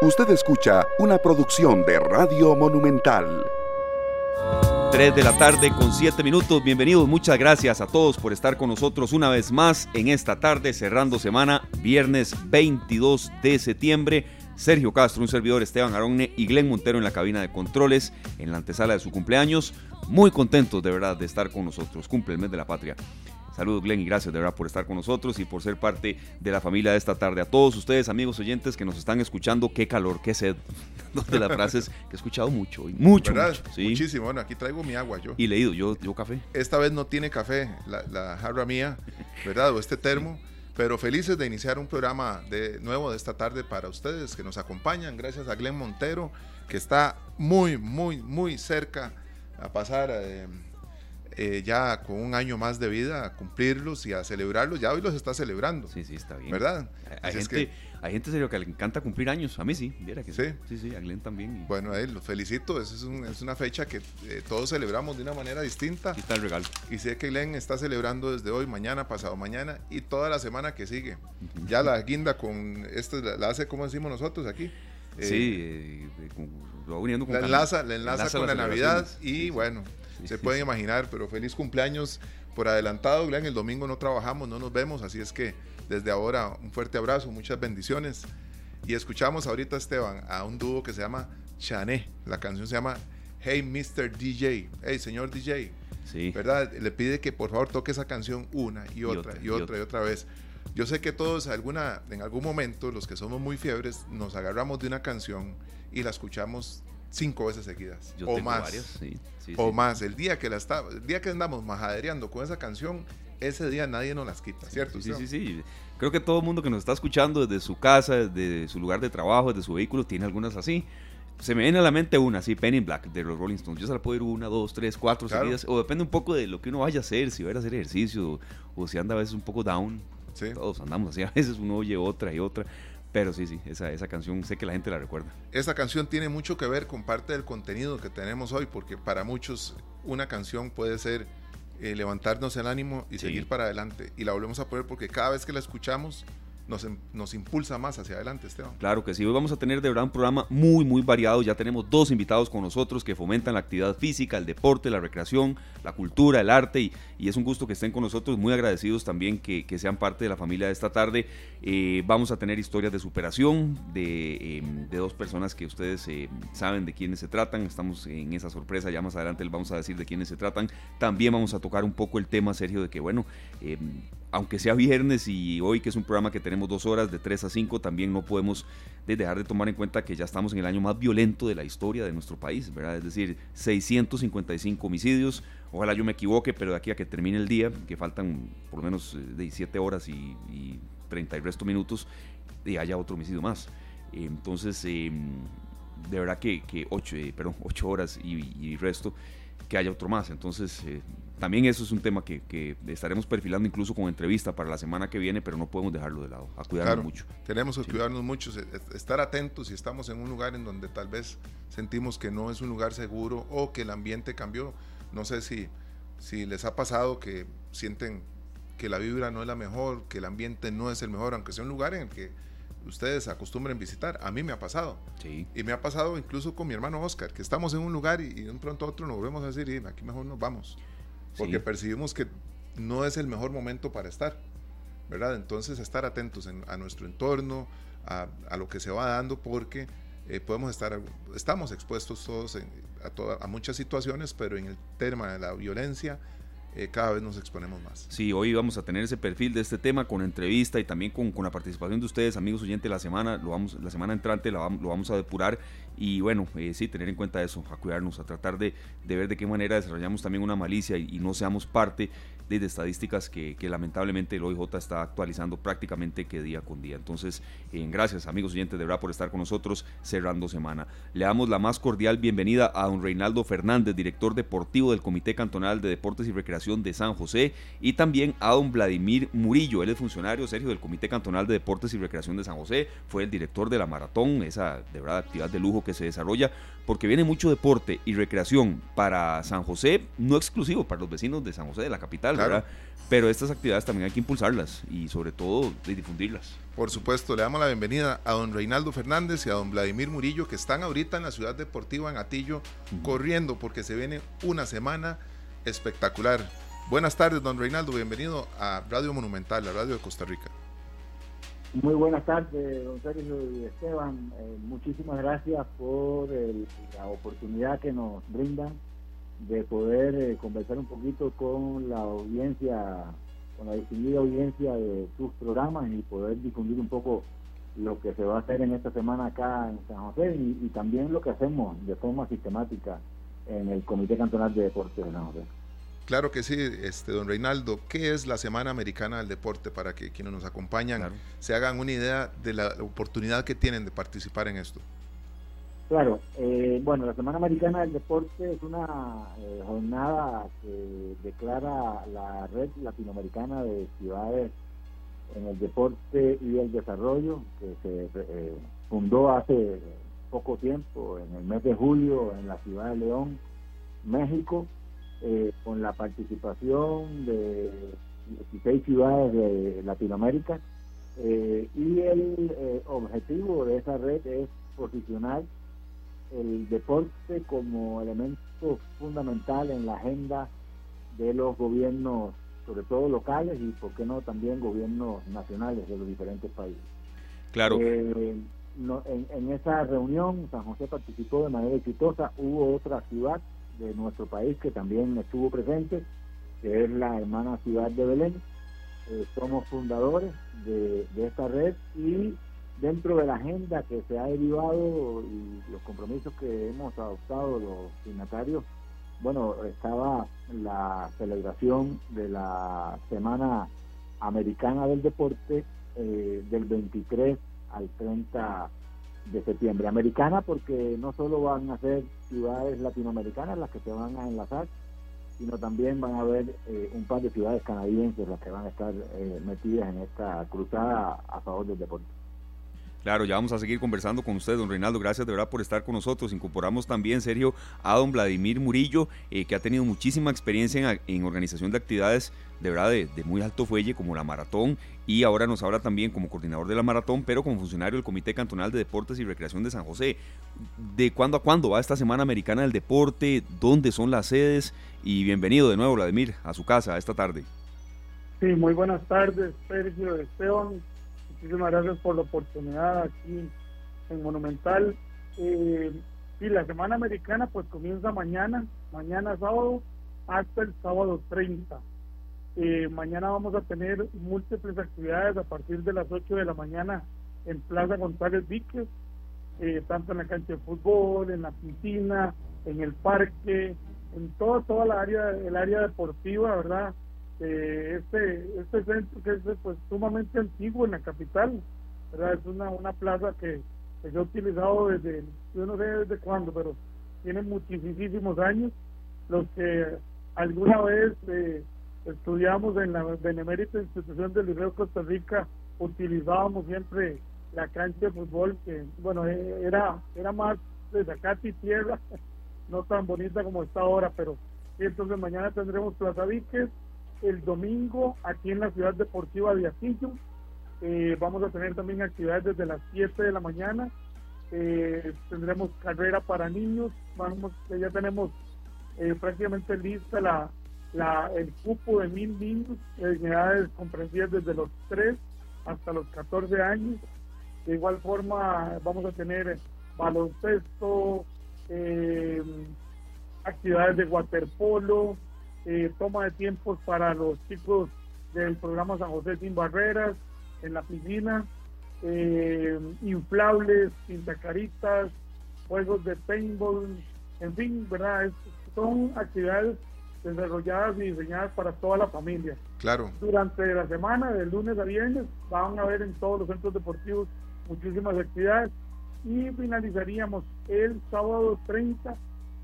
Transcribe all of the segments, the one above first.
Usted escucha una producción de Radio Monumental. 3 de la tarde con 7 minutos. Bienvenidos, muchas gracias a todos por estar con nosotros una vez más en esta tarde, cerrando semana, viernes 22 de septiembre. Sergio Castro, un servidor Esteban Aronne y Glenn Montero en la cabina de controles en la antesala de su cumpleaños. Muy contentos de verdad de estar con nosotros. Cumple el mes de la patria. Saludos Glenn y gracias de verdad por estar con nosotros y por ser parte de la familia de esta tarde. A todos ustedes, amigos oyentes que nos están escuchando, qué calor, qué sed. de las frases que he escuchado mucho, mucho, mucho ¿sí? Muchísimo. Bueno, aquí traigo mi agua yo. Y leído, yo, yo café. Esta vez no tiene café, la, la jarra mía, ¿verdad? O este termo. Pero felices de iniciar un programa de nuevo de esta tarde para ustedes que nos acompañan. Gracias a Glenn Montero, que está muy, muy, muy cerca a pasar. Eh, eh, ya con un año más de vida a cumplirlos y a celebrarlos. Ya hoy los está celebrando. Sí, sí, está bien. ¿Verdad? Hay, gente, hay gente serio que le encanta cumplir años. A mí sí, viera que sí. Sí, sí, a Glenn también. Bueno, a él los felicito. Es, es, una fecha que eh, todos celebramos de una manera distinta. Aquí está el regalo. Y sé que Glenn está celebrando desde hoy, mañana, pasado mañana y toda la semana que sigue. Ya la guinda con, esto la hace como decimos nosotros aquí. sí, eh, lo va uniendo con la enlaza, la enlaza, con la Navidad y bueno se pueden imaginar, pero feliz cumpleaños por adelantado, Glenn. El domingo no trabajamos, no nos vemos, así es que desde ahora un fuerte abrazo, muchas bendiciones. Y escuchamos ahorita, Esteban, a un dúo que se llama Chané. La canción se llama Hey Mr. DJ. Hey, señor DJ. Sí. ¿Verdad? Le pide que por favor toque esa canción una y otra y otra y otra, vez. Yo sé que todos alguna, en algún momento, los que somos muy fiebres, nos agarramos de una canción y la escuchamos cinco veces seguidas o más. o más. El día que la está, el día que andamos majadereando con esa canción, ese día nadie nos las quita, ¿cierto? Sí, sí, sí. Creo que todo el mundo que nos está escuchando desde su casa, desde su lugar de trabajo, desde su vehículo, tiene algunas así. Se me viene a la mente una, así, Penny Black de los Rolling Stones. Yo se la puedo ir una, dos, tres, cuatro seguidas. O depende un poco de lo que uno vaya a hacer, si va a hacer ejercicio o, si anda a veces un poco down. Todos andamos así, a veces uno oye otra y otra. Pero sí, sí, esa, esa canción sé que la gente la recuerda. Esa canción tiene mucho que ver con parte del contenido que tenemos hoy, porque para muchos una canción puede ser eh, levantarnos el ánimo y seguir para adelante. Y la volvemos a poner porque cada vez que la escuchamos nos, em, nos, impulsa más hacia adelante, Esteban. Claro que sí, hoy vamos a tener de verdad un programa muy, muy variado. Ya tenemos dos invitados con nosotros que fomentan la actividad física, el deporte, la recreación, la cultura, el arte y, es un gusto que estén con nosotros. Muy agradecidos también que, sean parte de la familia de esta tarde. Eh, vamos a tener historias de superación de, em, dos personas que ustedes eh, saben de quiénes se tratan. Estamos en esa sorpresa, ya más adelante les vamos a decir de quiénes se tratan. También vamos a tocar un poco el tema, Sergio, de que, bueno, em, aunque sea viernes y hoy que es un programa que tenemos dos horas de 3 a 5, también no podemos dejar de tomar en cuenta que ya estamos en el año más violento de la historia de nuestro país, ¿verdad? Es decir, 655 homicidios. Ojalá yo me equivoque, pero de aquí a que termine el día, que faltan por lo menos 17 eh, horas y, 30 y resto minutos, y haya otro homicidio más. Entonces, em, de verdad que, que 8, eh, perdón, 8 horas y, y resto, que haya otro más. Entonces, eh, también eso es un tema que, estaremos perfilando incluso con entrevista para la semana que viene, pero no podemos dejarlo de lado, a cuidarnos mucho. Tenemos que cuidarnos mucho, estar atentos si estamos en un lugar en donde tal vez sentimos que no es un lugar seguro o que el ambiente cambió. No sé si, si les ha pasado que sienten que la vibra no es la mejor, que el ambiente no es el mejor, aunque sea un lugar en el que ustedes acostumbren visitar. A mí me ha pasado. Sí. Y me ha pasado incluso con mi hermano Oscar, que estamos en un lugar y, de un pronto a otro nos volvemos a decir, aquí mejor nos vamos porque percibimos que no es el mejor momento para estar, ¿verdad? Entonces estar atentos a nuestro entorno, a, lo que se va dando, porque eh, podemos estar, estamos expuestos todos a, a muchas situaciones, pero en el tema de la violencia, eh, cada vez nos exponemos más. Sí, hoy vamos a tener ese perfil de este tema con entrevista y también con, con la participación de ustedes, amigos oyentes, la semana, lo vamos, la semana entrante lo vamos a depurar y bueno, eh, sí, tener en cuenta eso, a cuidarnos, a tratar de, de, ver de qué manera desarrollamos también una malicia y, no seamos parte de, estadísticas que, lamentablemente el OIJ está actualizando prácticamente que día con día. Entonces, eh, gracias amigos oyentes de verdad por estar con nosotros cerrando semana. Le damos la más cordial bienvenida a don Reinaldo Fernández, director deportivo del Comité Cantonal de Deportes y Recreación de San José, y también a don Vladimir Murillo, él es funcionario, Sergio, del Comité Cantonal de Deportes y Recreación de San José, fue el director de la maratón, esa de verdad actividad de lujo que se desarrolla, porque viene mucho deporte y recreación para San José, no exclusivo para los vecinos de San José de la capital, ¿verdad? Pero estas actividades también hay que impulsarlas y sobre todo difundirlas. Por supuesto, le damos la bienvenida a don Reinaldo Fernández y a don Vladimir Murillo, que están ahorita en la ciudad deportiva en Atillo, corriendo porque se viene una semana espectacular. Buenas tardes, don Reinaldo, bienvenido a Radio Monumental, la radio de Costa Rica. Muy buenas tardes, don Sergio y Esteban. Eh, muchísimas gracias por la oportunidad que nos brindan de poder eh, conversar un poquito con la audiencia, con la distinguida audiencia de sus programas y poder difundir un poco lo que se va a hacer en esta semana acá en San José y, también lo que hacemos de forma sistemática en el Comité Cantonal de Deportes de San José. Claro que sí, este don Reinaldo. ¿Qué es la Semana Americana del Deporte para que quienes nos acompañan se hagan una idea de la oportunidad que tienen de participar en esto? Claro, eh, bueno, la Semana Americana del Deporte es una eh, jornada que declara la Red Latinoamericana de Ciudades en el Deporte y el Desarrollo, que se eh, fundó hace poco tiempo, en el mes de julio, en la ciudad de León, México, con la participación de 16 ciudades de Latinoamérica. y el objetivo de esa red es posicionar el deporte como elemento fundamental en la agenda de los gobiernos, sobre todo locales y, por qué no, también gobiernos nacionales de los diferentes países. Claro. Eh, en, esa reunión San José participó de manera exitosa, hubo otra ciudad de nuestro país que también estuvo presente, que es la hermana ciudad de Belén. Eh, somos fundadores de, de esta red y dentro de la agenda que se ha derivado y los compromisos que hemos adoptado los signatarios, bueno, estaba la celebración de la Semana Americana del Deporte eh, del 23 al 30 de septiembre. Americana porque no solo van a ser ciudades latinoamericanas las que se van a enlazar, sino también van a haber eh, un par de ciudades canadienses las que van a estar eh, metidas en esta cruzada a favor del deporte. Claro, ya vamos a seguir conversando con usted, don Reinaldo. Gracias de verdad por estar con nosotros. Incorporamos también, Sergio, a don Vladimir Murillo, eh, que ha tenido muchísima experiencia en, organización de actividades de verdad de, muy alto fuelle, como la maratón, y ahora nos habla también como coordinador de la maratón, pero como funcionario del Comité Cantonal de Deportes y Recreación de San José. ¿De cuándo a cuándo va esta Semana Americana del Deporte? ¿Dónde son las sedes? Y bienvenido de nuevo, Vladimir, a su casa esta tarde. Sí, muy buenas tardes, Sergio Esteban Muchísimas gracias por la oportunidad aquí en Monumental. Eh, y la Semana Americana pues comienza mañana, mañana sábado hasta el sábado 30. Eh, mañana vamos a tener múltiples actividades a partir de las 8 de la mañana en Plaza González Víquez, eh, tanto en la cancha de fútbol, en la piscina, en el parque, en toda toda la área, el área deportiva, ¿verdad? Este este centro que es pues sumamente antiguo en la capital es una una plaza que, se ha utilizado desde yo no sé desde cuándo pero tiene muchísimos años. Los que alguna vez eh, estudiamos en la benemérita institución del Liceo Costa Rica utilizábamos siempre la cancha de fútbol que bueno e, era era más de zacate y tierra no tan bonita como está ahora pero entonces mañana tendremos Plaza Víquez el domingo aquí en la ciudad deportiva de Atillo. Eh, vamos a tener también actividades desde las 7 de la mañana. Eh, tendremos carrera para niños. Vamos, ya tenemos eh, prácticamente lista la, el cupo de mil niños en edades comprendidas desde los 3 hasta los 14 años. De igual forma, vamos a tener baloncesto, actividades de waterpolo, eh, toma de tiempos para los chicos del programa San José Sin Barreras, en la piscina, eh, inflables, pintacaritas, juegos de paintball, en fin, ¿verdad? son actividades desarrolladas y diseñadas para toda la familia. Claro. Durante la semana, de lunes a viernes, van a ver en todos los centros deportivos muchísimas actividades y finalizaríamos el sábado 30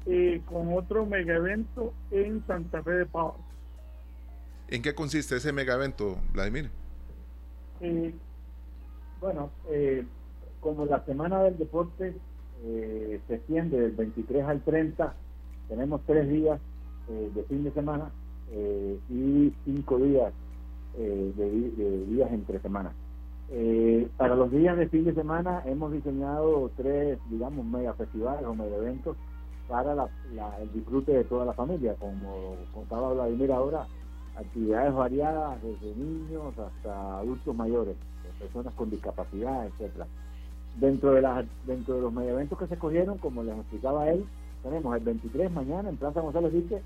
eh, con otro mega evento en Santa Fe de Pavas. ¿En qué consiste ese mega evento, Vladimir? Eh, bueno, eh, como la Semana del Deporte se extiende del 23 al 30, tenemos tres días de fin de semana. eh, y cinco días eh, de, días entre semanas. Eh, para los días de fin de semana hemos diseñado tres, digamos, mega festivales o mega eventos para el disfrute de toda la familia. Como contaba Vladimir ahora, actividades variadas desde niños hasta adultos mayores, personas con discapacidad, etcétera. Dentro de las dentro de los eventos que se escogieron, como les explicaba él, tenemos el 23 mañana en Plaza González Dique,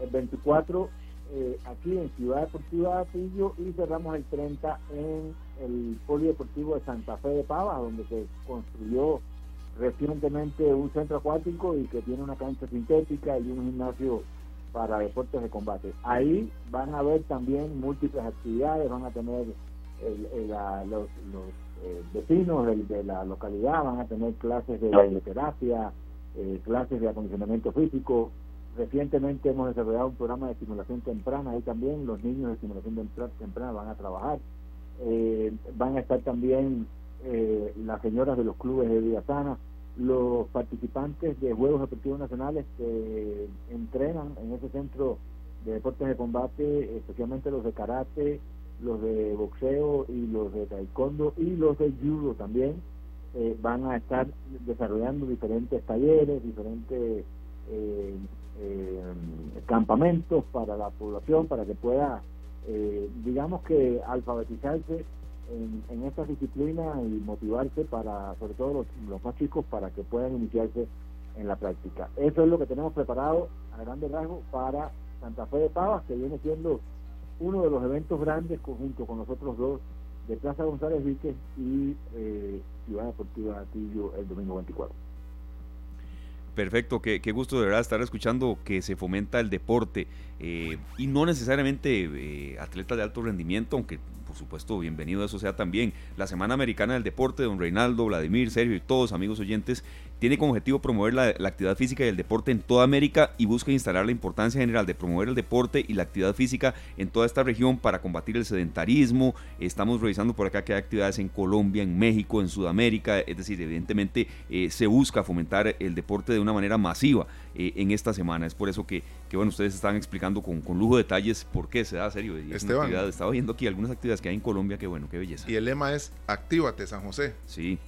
el 24 eh, aquí en Ciudad Deportiva Pillo y cerramos el 30 en el Polideportivo de Santa Fe de Pava, donde se construyó recientemente un centro acuático y que tiene una cancha sintética y un gimnasio para deportes de combate. Ahí van a haber también múltiples actividades, van a tener los, eh, vecinos de, la localidad, van a tener clases de bailoterapia, eh, clases de acondicionamiento físico, Recientemente hemos desarrollado un programa de estimulación temprana, ahí también los niños de estimulación temprana van a trabajar. Eh, van a estar también eh, las señoras de los clubes de vida los participantes de Juegos Deportivos Nacionales que entrenan en ese centro de deportes de combate, especialmente los de karate, los de boxeo y los de taekwondo y los de judo también, eh, van a estar desarrollando diferentes talleres, diferentes eh, eh, campamentos para la población, para que pueda, eh, digamos que alfabetizarse en, en estas disciplinas y motivarse para, sobre todo los, más chicos, para que puedan iniciarse en la práctica. Eso es lo que tenemos preparado a grande rasgos para Santa Fe de Pavas, que viene siendo uno de los eventos grandes conjunto con nosotros dos de Plaza González Víquez y eh, Ciudad Deportiva Atillo el domingo 24. Perfecto, qué, gusto de verdad estar escuchando que se fomenta el deporte eh, y no necesariamente eh, atletas de alto rendimiento, aunque por supuesto bienvenido eso sea también. La Semana Americana del Deporte, don Reinaldo, Vladimir, Sergio y todos amigos oyentes, tiene como objetivo promover la, actividad física y el deporte en toda América y busca instalar la importancia general de promover el deporte y la actividad física en toda esta región para combatir el sedentarismo. Estamos revisando por acá que hay actividades en Colombia, en México, en Sudamérica, es decir, evidentemente eh, se busca fomentar el deporte de una manera masiva en esta semana. Es por eso que, que bueno, ustedes están explicando con, con lujo de detalles por qué se da serio. Esteban. Estaba viendo aquí algunas actividades que hay en Colombia, que bueno, qué belleza. Y el lema es Actívate San José. Sí,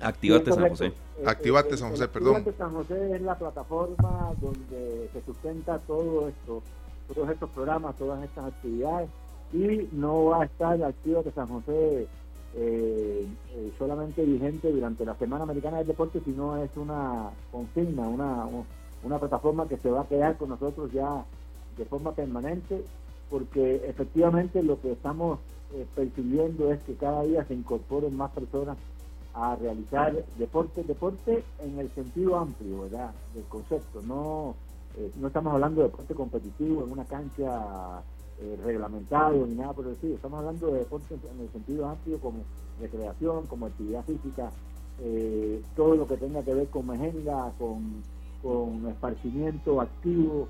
Activate San José. Eh, Activate San José, perdón. Activate San José es la plataforma donde se sustenta todo esto, todos estos programas, todas estas actividades y no va a estar Activate San José eh, eh, solamente vigente durante la Semana Americana del Deporte, sino es una consigna, una, una plataforma que se va a quedar con nosotros ya de forma permanente, porque efectivamente lo que estamos percibiendo es que cada día se incorporen más personas a realizar deporte, deporte en el sentido amplio, ¿verdad? Del concepto, no, eh, no estamos hablando de deporte competitivo en una cancha eh, reglamentado ni nada por el estamos hablando de deporte en el sentido amplio como recreación, como actividad física, eh, todo lo que tenga que ver con mejenga, con, con esparcimiento activo,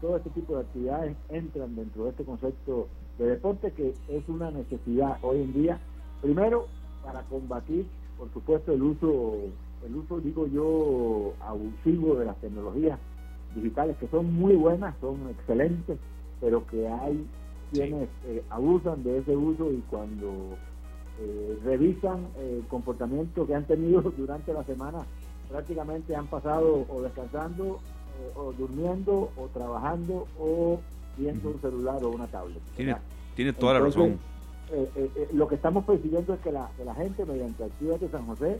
todo este tipo de actividades entran dentro de este concepto de deporte que es una necesidad hoy en día, primero para combatir por supuesto el uso, el uso digo yo, abusivo de las tecnologías digitales que son muy buenas, son excelentes, pero que hay quienes eh, abusan de ese uso y cuando eh, revisan el comportamiento que han tenido durante la semana, prácticamente han pasado o descansando, eh, o durmiendo, o trabajando, o viendo un celular o una tablet. Tiene, toda la razón eh, eh, eh, lo que estamos persiguiendo es que la, la gente mediante actividades de San José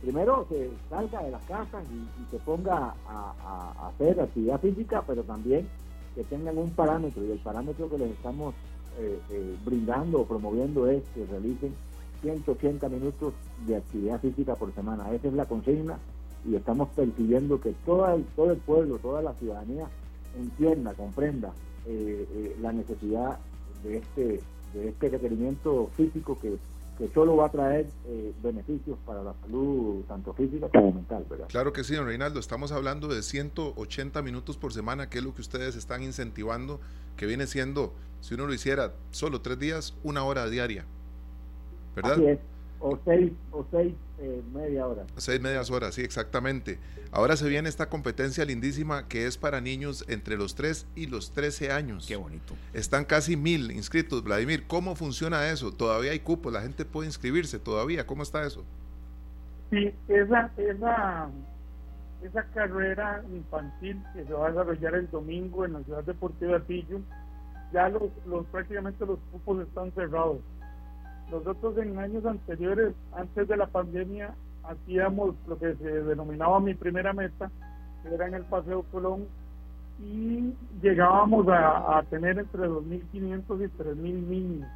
primero se salga de las casas y, se ponga a, hacer actividad física, pero también que tengan un parámetro y el parámetro que les estamos brindando o promoviendo es que realicen 180 minutos de actividad física por semana. Esa es la consigna y estamos persiguiendo que todo el, todo el pueblo, toda la ciudadanía entienda, comprenda la necesidad de este de este requerimiento físico que, que solo va a traer eh, beneficios para la salud, tanto física como mental. ¿verdad? Claro que sí, don Reinaldo. Estamos hablando de 180 minutos por semana, que es lo que ustedes están incentivando, que viene siendo, si uno lo hiciera solo tres días, una hora diaria. ¿Verdad? Así es. O seis, o seis eh, media hora. Seis medias horas, sí, exactamente. Ahora se viene esta competencia lindísima que es para niños entre los 3 y los 13 años. Qué bonito. Están casi mil inscritos, Vladimir. ¿Cómo funciona eso? ¿Todavía hay cupos? ¿La gente puede inscribirse todavía? ¿Cómo está eso? Sí, esa, esa, esa carrera infantil que se va a desarrollar el domingo en la ciudad deportiva de ya los, los prácticamente los cupos están cerrados nosotros en años anteriores, antes de la pandemia, hacíamos lo que se denominaba mi primera meta, que era en el Paseo Colón, y llegábamos a, tener entre 2.500 y 3.000 niños.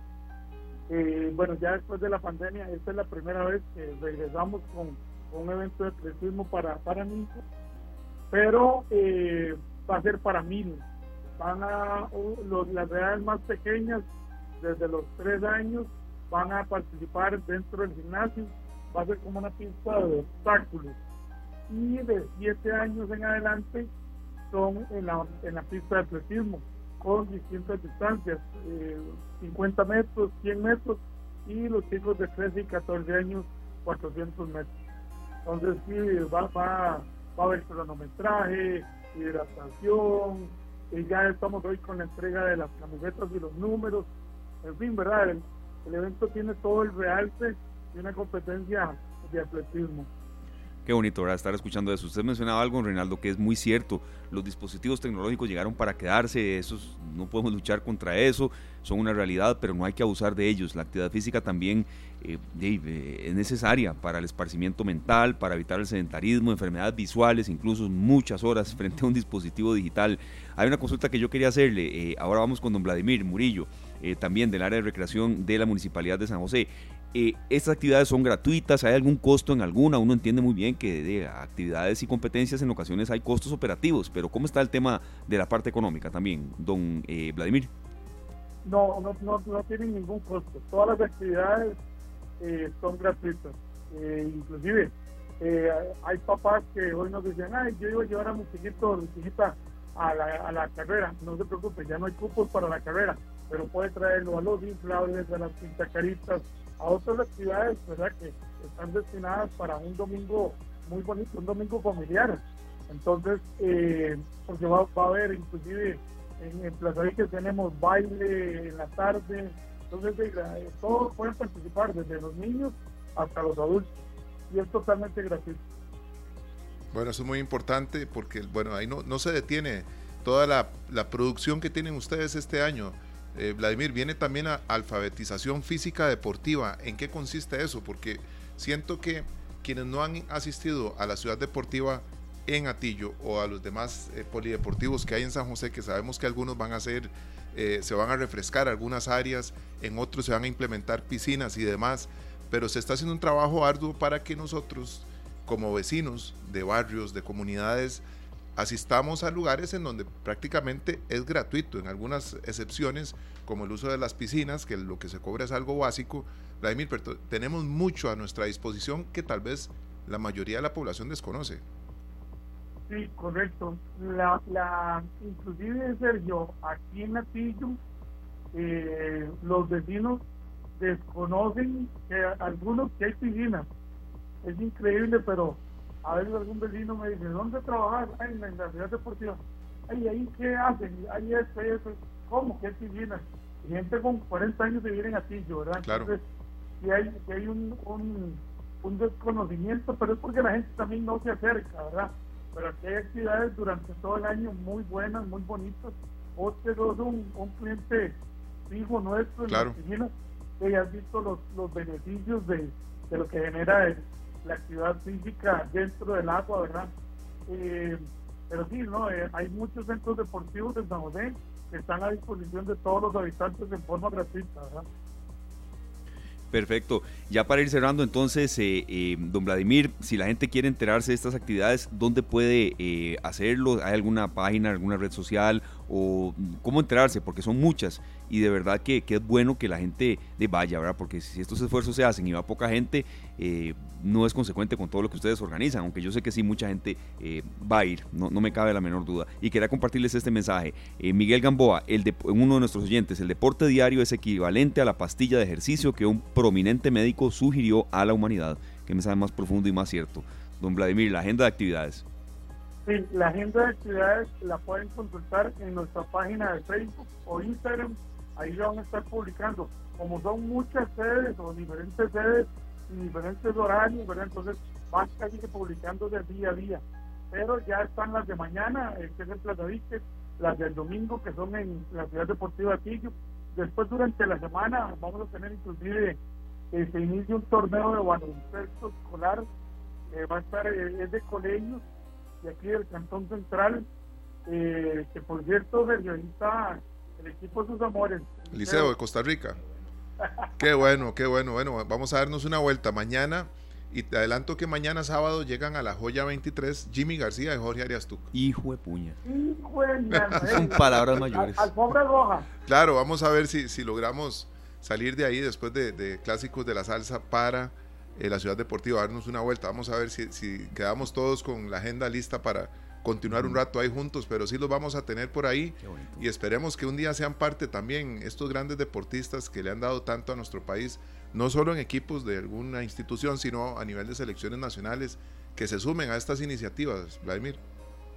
Eh, bueno, ya después de la pandemia, esta es la primera vez que regresamos con, un evento de atletismo para, para niños, pero eh, va a ser para mil. Van a los, las edades más pequeñas, desde los 3 años van a participar dentro del gimnasio, va a ser como una pista de obstáculos. Y de 7 años en adelante son en la, en la pista de atletismo, con distintas distancias, 50 eh, metros, 100 metros, y los chicos de 13 y 14 años, 400 metros. Entonces sí, va, va, va a haber cronometraje, hidratación, y ya estamos hoy con la entrega de las camisetas y los números, en fin, ¿verdad? El evento tiene todo el realce de una competencia de atletismo. Qué bonito, ¿verdad? Estar escuchando eso. Usted mencionaba algo, Reinaldo, que es muy cierto. Los dispositivos tecnológicos llegaron para quedarse, esos, no podemos luchar contra eso, son una realidad, pero no hay que abusar de ellos. La actividad física también eh, es necesaria para el esparcimiento mental, para evitar el sedentarismo, enfermedades visuales, incluso muchas horas frente a un dispositivo digital. Hay una consulta que yo quería hacerle. Eh, ahora vamos con don Vladimir Murillo. Eh, también del área de recreación de la Municipalidad de San José. Eh, estas actividades son gratuitas, hay algún costo en alguna, uno entiende muy bien que de actividades y competencias en ocasiones hay costos operativos, pero ¿cómo está el tema de la parte económica también, don eh, Vladimir? No, no, no, no tienen ningún costo, todas las actividades son gratuitas, inclusive hay papás que hoy nos dicen, ay, yo iba a llevar a mi chiquito, mi chiquita a la, a la carrera, no se preocupe, ya no hay cupos para la carrera, pero puede traerlo a los inflables, a las pintacaritas, a otras actividades, ¿verdad? Que están destinadas para un domingo muy bonito, un domingo familiar. Entonces, eh, porque va, a haber inclusive en, en Plaza que tenemos baile en la tarde, entonces eh, todos pueden participar, desde los niños hasta los adultos, y es totalmente gratuito. Bueno, eso es muy importante porque, bueno, ahí no, no se detiene toda la, la producción que tienen ustedes este año eh, Vladimir, viene también a alfabetización física deportiva. ¿En qué consiste eso? Porque siento que quienes no han asistido a la ciudad deportiva en Atillo o a los demás eh, polideportivos que hay en San José, que sabemos que algunos van a ser, eh, se van a refrescar algunas áreas, en otros se van a implementar piscinas y demás, pero se está haciendo un trabajo arduo para que nosotros, como vecinos de barrios, de comunidades, asistamos a lugares en donde prácticamente es gratuito, en algunas excepciones, como el uso de las piscinas, que lo que se cobra es algo básico. Vladimir, pero tenemos mucho a nuestra disposición que tal vez la mayoría de la población desconoce. Sí, correcto. La, la, inclusive, Sergio, aquí en Latillo, eh, los vecinos desconocen que algunos que hay piscinas. Es increíble, pero a veces algún vecino me dice, ¿dónde trabajas? Ay, en la ciudad deportiva. Ay, ¿ahí qué hacen? Ahí esto, eso. ¿Cómo? ¿Qué piscina? Y gente con 40 años de vivir en Atillo, ¿verdad? Claro. Entonces, si hay, hay un, un, un, desconocimiento, pero es porque la gente también no se acerca, ¿verdad? Pero aquí hay actividades durante todo el año muy buenas, muy bonitas. Otro es un, un cliente fijo nuestro en la piscina, que ya has visto los, los beneficios de, de lo que genera el, la actividad física dentro del agua, ¿verdad? Eh, pero sí, ¿no? Eh, hay muchos centros deportivos en San José que están a disposición de todos los habitantes en forma gratuita, ¿verdad? Perfecto. Ya para ir cerrando, entonces, eh, don Vladimir, si la gente quiere enterarse de estas actividades, ¿dónde puede hacerlo? ¿Hay alguna página, alguna red social? ¿O cómo enterarse? Porque son muchas y de verdad que, que, es bueno que la gente vaya, ¿verdad? Porque si estos esfuerzos se hacen y va poca gente, eh, no es consecuente con todo lo que ustedes organizan, aunque yo sé que sí, mucha gente eh, va a ir, no, no, me cabe la menor duda. Y quería compartirles este mensaje. Eh, Miguel Gamboa, el de, uno de nuestros oyentes, el deporte diario es equivalente a la pastilla de ejercicio que un pro prominente médico sugirió a la humanidad. Que mensaje más profundo y más cierto. Don Vladimir, la agenda de actividades. Sí, la agenda de actividades la pueden consultar en nuestra página de Facebook o Instagram. Ahí la van a estar publicando. Como son muchas sedes o diferentes sedes y diferentes horarios, ¿verdad? entonces van casi que publicando de día a día. Pero ya están las de mañana, eh, que es en Plaza las del domingo, que son en la Ciudad Deportiva Tillo. Después, durante la semana, vamos a tener inclusive que se inicia un torneo de baloncesto escolar. va a estar, eh, es de colegios de aquí del Cantón Central, eh, que por cierto realiza el equipo de sus amores. Liceo de Costa Rica. Qué bueno, qué bueno. Bueno, vamos a darnos una vuelta mañana. Y te adelanto que mañana sábado llegan a la joya 23 Jimmy García y Jorge Arias Hijo de puña. Hijo de Son palabras mayores. Al, Roja. Claro, vamos a ver si, si logramos salir de ahí después de, de clásicos de la salsa para eh, la ciudad deportiva, darnos una vuelta. Vamos a ver si, si, quedamos todos con la agenda lista para continuar un rato ahí juntos, pero sí los vamos a tener por ahí y esperemos que un día sean parte también estos grandes deportistas que le han dado tanto a nuestro país, no solo en equipos de alguna institución, sino a nivel de selecciones nacionales, que se sumen a estas iniciativas, Vladimir.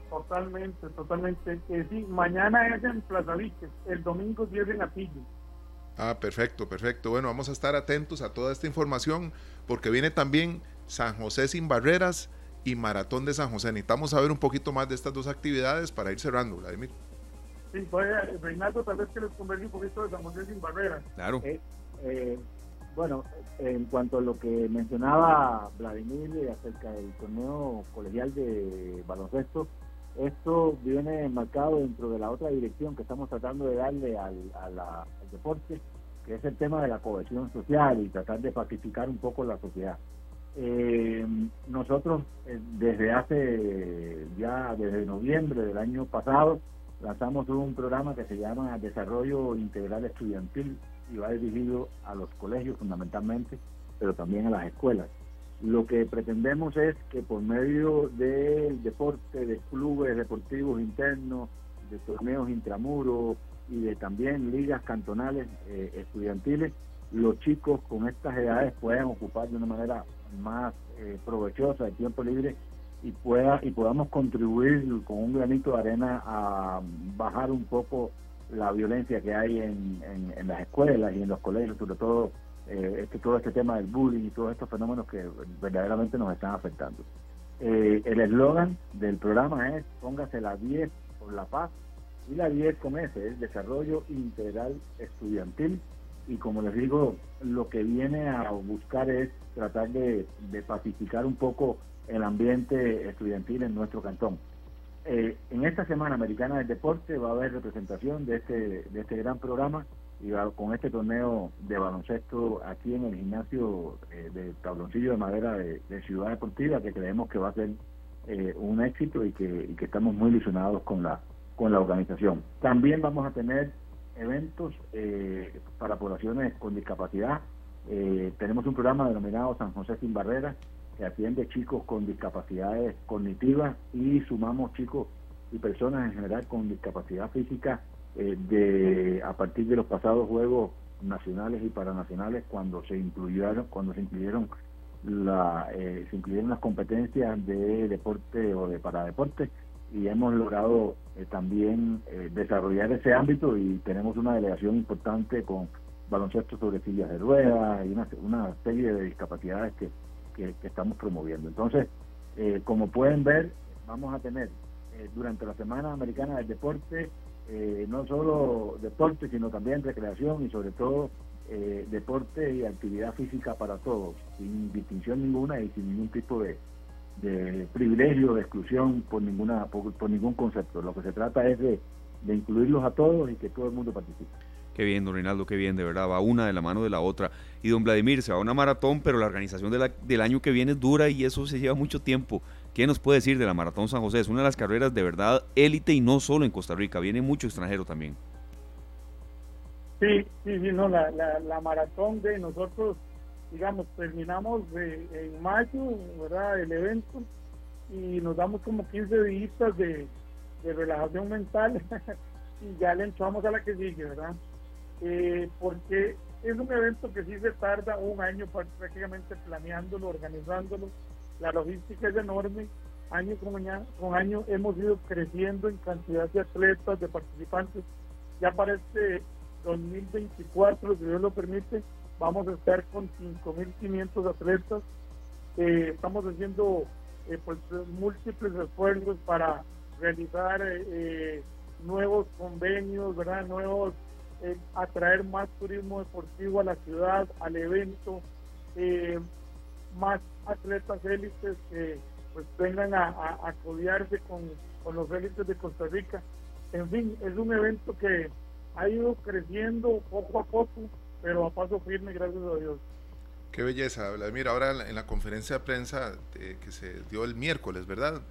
Totalmente, totalmente. Eh, sí, mañana es en Plaza el domingo es en Atillo. Ah, perfecto, perfecto. Bueno, vamos a estar atentos a toda esta información porque viene también San José sin barreras y Maratón de San José. Necesitamos saber un poquito más de estas dos actividades para ir cerrando, Vladimir. Sí, voy a, Reinaldo, tal vez que les converse un poquito de San José sin barreras. Claro. Eh, eh, bueno, en cuanto a lo que mencionaba Vladimir acerca del torneo colegial de baloncesto, esto viene marcado dentro de la otra dirección que estamos tratando de darle al, deporte, que es el tema de la cohesión social y tratar de pacificar un poco la sociedad. Eh, nosotros eh, desde hace ya, desde noviembre del año pasado, lanzamos un programa que se llama Desarrollo Integral Estudiantil y va dirigido a los colegios fundamentalmente, pero también a las escuelas. Lo que pretendemos es que por medio del deporte, de clubes deportivos internos, de torneos intramuros y de también ligas cantonales eh, estudiantiles, los chicos con estas edades puedan ocupar de una manera más eh, provechosa el tiempo libre y pueda y podamos contribuir con un granito de arena a bajar un poco la violencia que hay en, en las escuelas y en los colegios, sobre todo eh, este, todo este tema del bullying y todos estos fenómenos que verdaderamente nos están afectando. Eh, el eslogan del programa es póngase la 10 por la paz y la 10 con ese es desarrollo integral estudiantil y como les digo, lo que viene a buscar es tratar de, pacificar un poco el ambiente estudiantil en nuestro cantón. Eh, en esta Semana Americana del Deporte va a haber representación de este, de este gran programa y con este torneo de baloncesto aquí en el gimnasio eh, de tabloncillo de madera de, Ciudad Deportiva que creemos que va a ser eh, un éxito y que, estamos muy ilusionados con la con la organización. También vamos a tener eventos eh, para poblaciones con discapacidad. tenemos un programa denominado San José sin Barreras que atiende chicos con discapacidades cognitivas y sumamos chicos y personas en general con discapacidad física eh, de a partir de los pasados juegos nacionales y paranacionales cuando se incluyeron cuando se incluyeron la eh, se incluyeron las competencias de deporte o de paradeporte y hemos logrado eh, también desarrollar ese ámbito y tenemos una delegación importante con baloncesto sobre sillas de ruedas y una, una serie de discapacidades que, que, estamos promoviendo. Entonces, como pueden ver, vamos a tener durante la Semana Americana del Deporte eh, no solo deporte, sino también recreación y sobre todo eh, deporte y actividad física para todos, sin distinción ninguna y sin ningún tipo de, de privilegio, de exclusión por ninguna por, ningún concepto. Lo que se trata es de, de incluirlos a todos y que todo el mundo participe. Qué bien, don Reinaldo, qué bien, de verdad, va una de la mano de la otra. Y don Vladimir, se va a una maratón, pero la organización del año que viene es dura y eso se lleva mucho tiempo. ¿Qué nos puede decir de la Maratón San José? Es una de las carreras de verdad élite y no solo en Costa Rica, viene mucho extranjero también. Sí, sí, sí, no, la, la, maratón de nosotros, digamos, terminamos en mayo, ¿verdad? El evento y nos damos como 15 días de, de relajación mental y ya le entramos a la que sigue, ¿verdad? Eh, porque es un evento que sí se tarda un año prácticamente planeándolo, organizándolo. La logística es enorme. Año con año, con año hemos ido creciendo en cantidad de atletas, de participantes. Ya para este 2024, si Dios lo permite, vamos a estar con 5.500 atletas. Eh, estamos haciendo eh, pues, múltiples esfuerzos para realizar eh, nuevos convenios, ¿verdad? nuevos atraer más turismo deportivo a la ciudad, al evento, más atletas élites que pues vengan a, a, con, con, los élites de Costa Rica. En fin, es un evento que ha ido creciendo poco a poco, pero a paso firme, gracias a Dios. Qué belleza, Vladimir. Ahora en la conferencia de prensa eh, que se dio el miércoles, ¿verdad?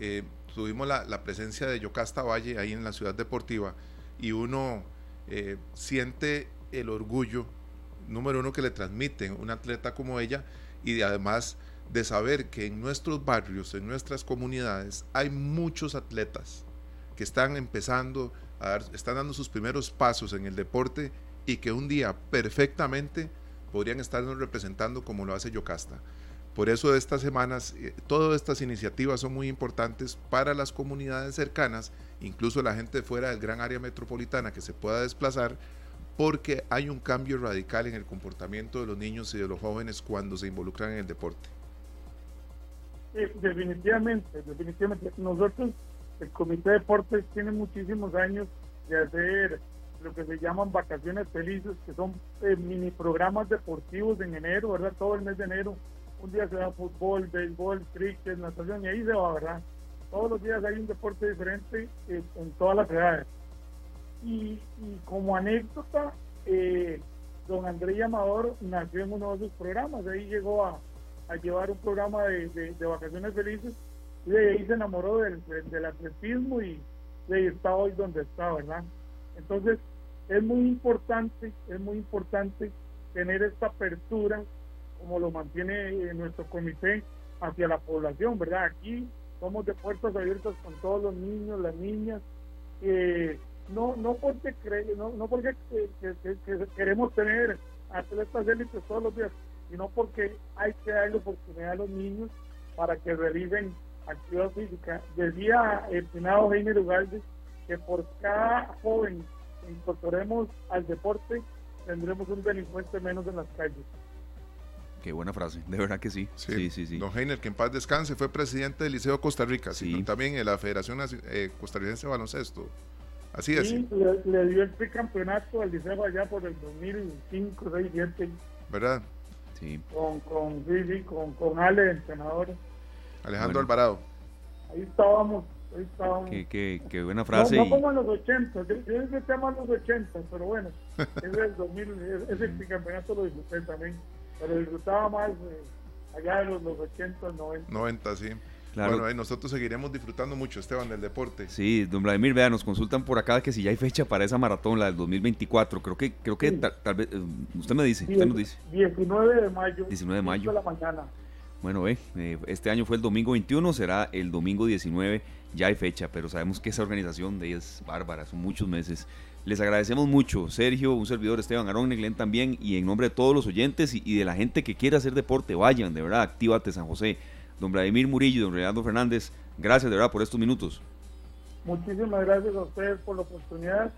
Eh, tuvimos la, la, presencia de Yocasta Valle ahí en la ciudad deportiva y uno eh, siente el orgullo, número uno, que le transmiten un atleta como ella y además de saber que en nuestros barrios, en nuestras comunidades, hay muchos atletas que están empezando a dar, están dando sus primeros pasos en el deporte y que un día perfectamente podrían estarnos representando como lo hace Yocasta. Por eso estas semanas, eh, todas estas iniciativas son muy importantes para las comunidades cercanas, incluso la gente fuera del gran área metropolitana que se pueda desplazar, porque hay un cambio radical en el comportamiento de los niños y de los jóvenes cuando se involucran en el deporte. definitivamente, definitivamente. Nosotros, el Comité de Deportes, tiene muchísimos años de hacer lo que se llaman vacaciones felices, que son eh, mini programas deportivos en enero, ¿verdad? Todo el mes de enero un día se da fútbol, béisbol, cricket, natación y ahí se va, ¿verdad? Todos los días hay un deporte diferente eh, en todas las edades. Y, como anécdota, eh, don Andrés Amador nació en uno de esos programas, ahí llegó a, llevar un programa de, vacaciones felices y de ahí se enamoró del, atletismo y de ahí está hoy donde está, ¿verdad? Entonces, es muy importante, es muy importante tener esta apertura como lo mantiene eh, nuestro comité hacia la población, ¿verdad? Aquí somos de puertas abiertas con todos los niños, las niñas, no no porque no, no porque queremos tener atletas élites todos los días, sino porque hay que darle oportunidad a los niños para que realicen actividad física. Decía el finado Jaime Ugalde que por cada joven que incorporemos al deporte tendremos un delincuente menos en las calles. Qué buena frase, de verdad que sí. Sí, sí, sí. Don Heiner, que en paz descanse, fue presidente del Liceo Costa Rica, sí. también en la Federación eh, Costarricense de Baloncesto. Así es. Sí, le, dio el campeonato al Liceo allá por el 2005, 6, 7. ¿Verdad? Sí. Con, con, sí, con, con Ale, entrenador. Alejandro Alvarado. Ahí estábamos. Qué, qué, qué buena frase. No, no como en los 80, yo, yo tema en los 80, pero bueno, ese, el 2000, ese campeonato lo disfruté también pero disfrutaba más eh, allá de los, 80, 90. 90, sí. Claro. Bueno, nosotros seguiremos disfrutando mucho, Esteban, del deporte. Sí, don Vladimir, vea, nos consultan por acá que si ya hay fecha para esa maratón, la del 2024. Creo que, creo que tal, vez, eh, usted me dice, usted nos dice. 19 de mayo. 19 de mayo. De la mañana. Bueno, ve, eh, este año fue el domingo 21, será el domingo 19, ya hay fecha, pero sabemos que esa organización de ella es bárbara, son muchos meses. Les agradecemos mucho, Sergio, un servidor, Esteban Arón, Glenn también, y en nombre de todos los oyentes y, de la gente que quiere hacer deporte, vayan, de verdad, actívate San José. Don Vladimir Murillo y don Renato Fernández, gracias de verdad por estos minutos. Muchísimas gracias a ustedes por la oportunidad,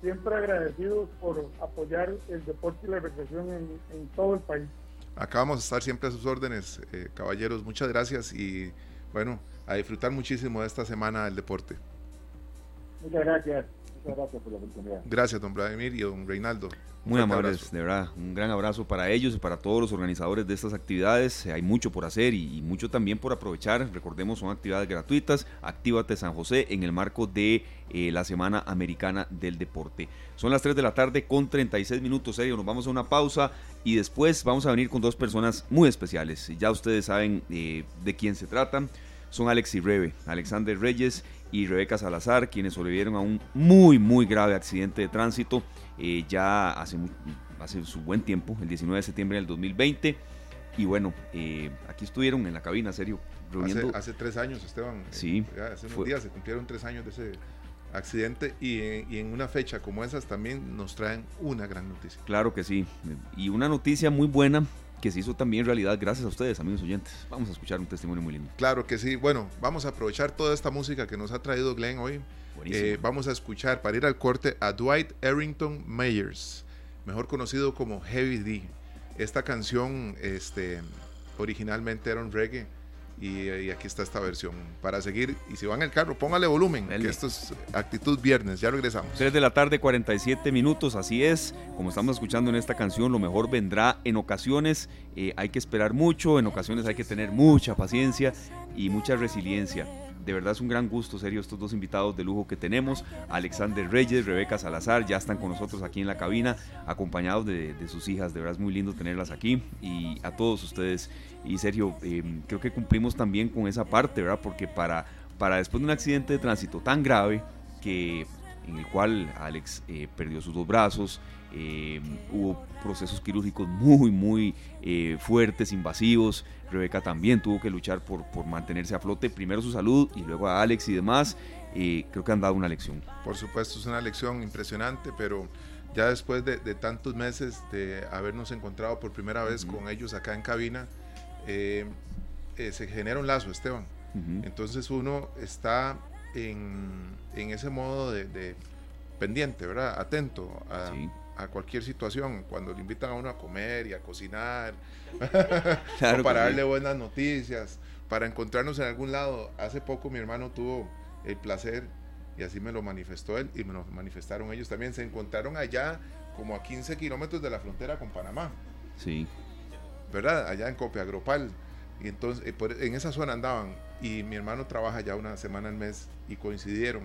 siempre agradecidos por apoyar el deporte y la recreación en, todo el país. Acá vamos a estar siempre a sus órdenes, eh, caballeros, muchas gracias y bueno, a disfrutar muchísimo de esta semana del deporte. Muchas gracias gracias por la oportunidad. Gracias, don Vladimir y don Reinaldo. Muy amables, de verdad. Un gran abrazo para ellos y para todos los organizadores de estas actividades. Hay mucho por hacer y, mucho también por aprovechar. Recordemos, son actividades gratuitas. Actívate San José en el marco de eh, la Semana Americana del Deporte. Son las 3 de la tarde con 36 minutos, serio. Nos vamos a una pausa y después vamos a venir con dos personas muy especiales. Ya ustedes saben eh, de quién se trata. Son Alex y Rebe, Alexander Reyes y Rebeca Salazar, quienes sobrevivieron a un muy, muy grave accidente de tránsito eh, ya hace, hace su buen tiempo, el 19 de septiembre del 2020. Y bueno, eh, aquí estuvieron en la cabina, serio, reuniendo. Hace, tres años, Esteban. Sí. hace unos días se cumplieron tres años de ese. accidente y, y, en una fecha como esas también nos traen una gran noticia. Claro que sí. Y una noticia muy buena que se hizo también realidad gracias a ustedes, amigos oyentes. Vamos a escuchar un testimonio muy lindo. Claro que sí. Bueno, vamos a aprovechar toda esta música que nos ha traído Glenn hoy. Eh, vamos a escuchar para ir al corte a Dwight Errington Mayers, mejor conocido como Heavy D. Esta canción este, originalmente era un reggae y, aquí está esta versión. Para seguir, y si van en el carro, póngale volumen, que esto es actitud viernes. Ya regresamos. 3 de la tarde, 47 minutos, así es. Como estamos escuchando en esta canción, lo mejor vendrá en ocasiones. Eh, hay que esperar mucho, en ocasiones hay que tener mucha paciencia y mucha resiliencia de verdad es un gran gusto, serio, estos dos invitados de lujo que tenemos. Alexander Reyes, Rebeca Salazar, ya están con nosotros aquí en la cabina, acompañados de, sus hijas. De verdad es muy lindo tenerlas aquí. Y a todos ustedes. Y Sergio, eh, creo que cumplimos también con esa parte, ¿verdad? Porque para, para después de un accidente de tránsito tan grave, que en el cual Alex eh, perdió sus dos brazos, eh, hubo procesos quirúrgicos muy, muy eh, fuertes, invasivos. Rebeca también tuvo que luchar por, por mantenerse a flote, primero su salud y luego a Alex y demás. Eh, creo que han dado una lección. Por supuesto, es una lección impresionante, pero ya después de, tantos meses de habernos encontrado por primera vez con ellos acá en cabina, se genera un lazo, Esteban. Entonces uno está en, en ese modo de, pendiente, ¿verdad? Atento a, a cualquier situación, cuando le invitan a uno a comer y a cocinar, o para darle buenas noticias, para encontrarnos en algún lado. Hace poco mi hermano tuvo el placer, y así me lo manifestó él, y me lo manifestaron ellos también, se encontraron allá como a 15 kilómetros de la frontera con Panamá. Sí. ¿Verdad? Allá en Copiagropal. Y entonces, eh, en esa zona andaban, y mi hermano trabaja ya una semana al mes, y coincidieron.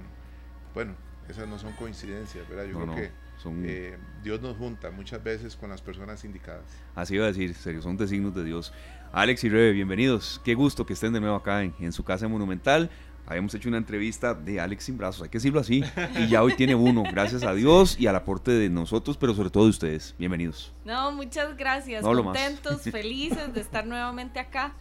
Bueno, esas no son coincidencias, ¿verdad? Yo creo que eh, Dios nos junta muchas veces con las personas indicadas. Así iba a decir, serio, son designos de Dios. Alex y Rebe, bienvenidos. Qué gusto que estén de nuevo acá en, su casa monumental. Habíamos hecho una entrevista de Alex sin brazos, hay que decirlo así, y ya hoy tiene uno, gracias a Dios y al aporte de nosotros, pero sobre todo de ustedes. Bienvenidos. No, muchas gracias, contentos, felices de estar nuevamente acá.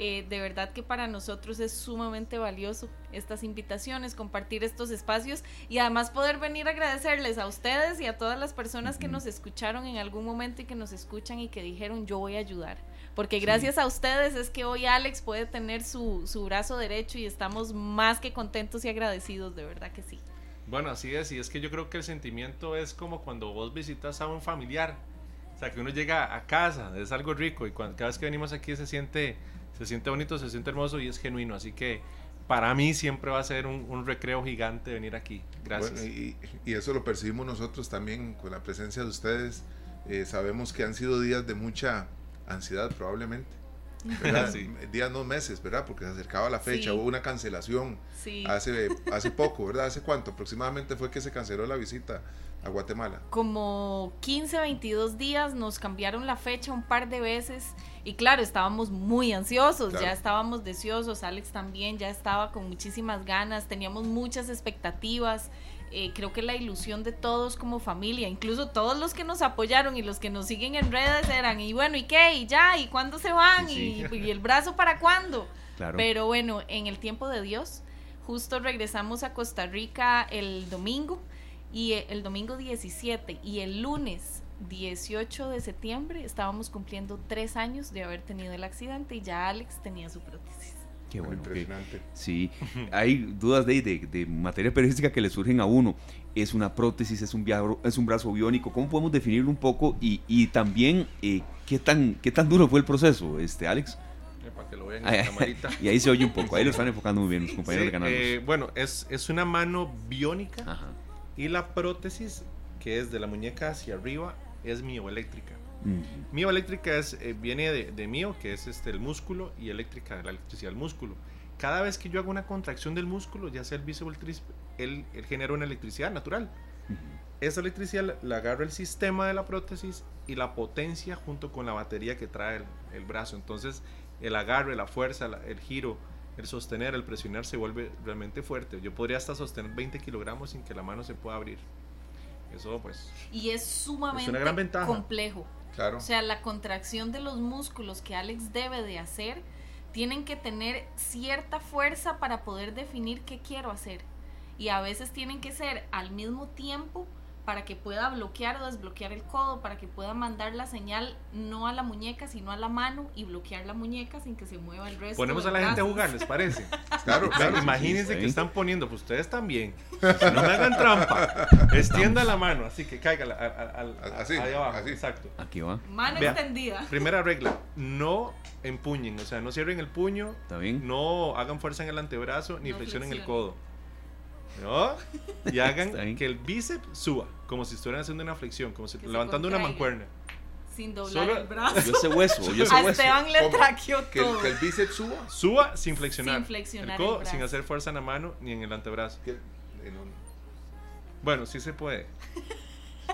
Eh, de verdad que para nosotros es sumamente valioso estas invitaciones, compartir estos espacios y además poder venir a agradecerles a ustedes y a todas las personas que nos escucharon en algún momento y que nos escuchan y que dijeron yo voy a ayudar. Porque gracias a ustedes es que hoy Alex puede tener su, su brazo derecho y estamos más que contentos y agradecidos, de verdad que sí. Bueno, así es, y es que yo creo que el sentimiento es como cuando vos visitas a un familiar, o sea, que uno llega a casa, es algo rico y cada vez que venimos aquí se siente se siente bonito, se siente hermoso y es genuino. Así que para mí siempre va a ser un, recreo gigante venir aquí. Gracias. y, eso lo percibimos nosotros también con la presencia de ustedes. Eh, sabemos que han sido días de mucha ansiedad probablemente. Días, no meses, ¿verdad? Porque se acercaba la fecha, hubo una cancelación hace, hace poco, ¿verdad? ¿Hace cuánto? Aproximadamente fue que se canceló la visita a Guatemala. Como 15, 22 días, nos cambiaron la fecha un par de veces y claro, estábamos muy ansiosos, ya estábamos deseosos, Alex también ya estaba con muchísimas ganas, teníamos muchas expectativas. Eh, creo que la ilusión de todos como familia, incluso todos los que nos apoyaron y los que nos siguen en redes eran, y bueno, ¿y qué? ¿Y ya? ¿Y cuándo se van? ¿Y, el brazo para cuándo? Pero bueno, en el tiempo de Dios, justo regresamos a Costa Rica el domingo, y el domingo 17 y el lunes 18 de septiembre estábamos cumpliendo tres años de haber tenido el accidente y ya Alex tenía su prótesis. Qué bueno. sí, hay dudas de, de, materia periodística que le surgen a uno. ¿Es una prótesis? ¿Es un, es un brazo biónico? ¿Cómo podemos definirlo un poco? Y, y también, eh, ¿qué, tan, ¿qué tan duro fue el proceso, este Alex? Eh, para que lo vean en la camarita. y ahí se oye un poco, ahí lo están enfocando muy bien los compañeros de canal. Eh, bueno, es, es una mano biónica y la prótesis, que es de la muñeca hacia arriba, es mioeléctrica. Mioeléctrica es, eh, viene de, de, mio, que es este, el músculo, y eléctrica, de la electricidad del músculo. Cada vez que yo hago una contracción del músculo, ya sea el bíceps o el tríceps, él, genera una electricidad natural. Esa electricidad la, agarra el sistema de la prótesis y la potencia junto con la batería que trae el, brazo. Entonces, el agarre, la fuerza, el giro, el sostener, el presionar se vuelve realmente fuerte. Yo podría hasta sostener 20 kilogramos sin que la mano se pueda abrir. Eso pues... Y es sumamente complejo. Claro. O sea, la contracción de los músculos que Alex debe de hacer tienen que tener cierta fuerza para poder definir qué quiero hacer. y a veces tienen que ser al mismo tiempo para que pueda bloquear o desbloquear el codo, para que pueda mandar la señal no a la muñeca, sino a la mano y bloquear la muñeca sin que se mueva el resto. Ponemos a la gente a jugar, ¿les parece? Claro, claro. Imagínense que están poniendo, pues ustedes también. No me hagan trampa. Extienda la mano, así que caiga al, así, ahí abajo. Así. Exacto. Aquí va. Mano extendida. Primera regla, no empuñen, o sea, no cierren el puño, ¿Está bien? no hagan fuerza en el antebrazo, ni No flexionen el flexionen. codo. ¿No? Y hagan que el bíceps suba, como si estuvieran haciendo una flexión, como si Que levantando una mancuerna. Sin doblar Solo- el brazo. Yo ese hueso, yo ese A hueso. Esteban le traqueó Que, el- todo. que el bíceps suba. Suba sin flexionar. Sin flexionar el codo, el brazo. sin hacer fuerza en la mano ni en el antebrazo. Que, en un- Bueno, sí se puede.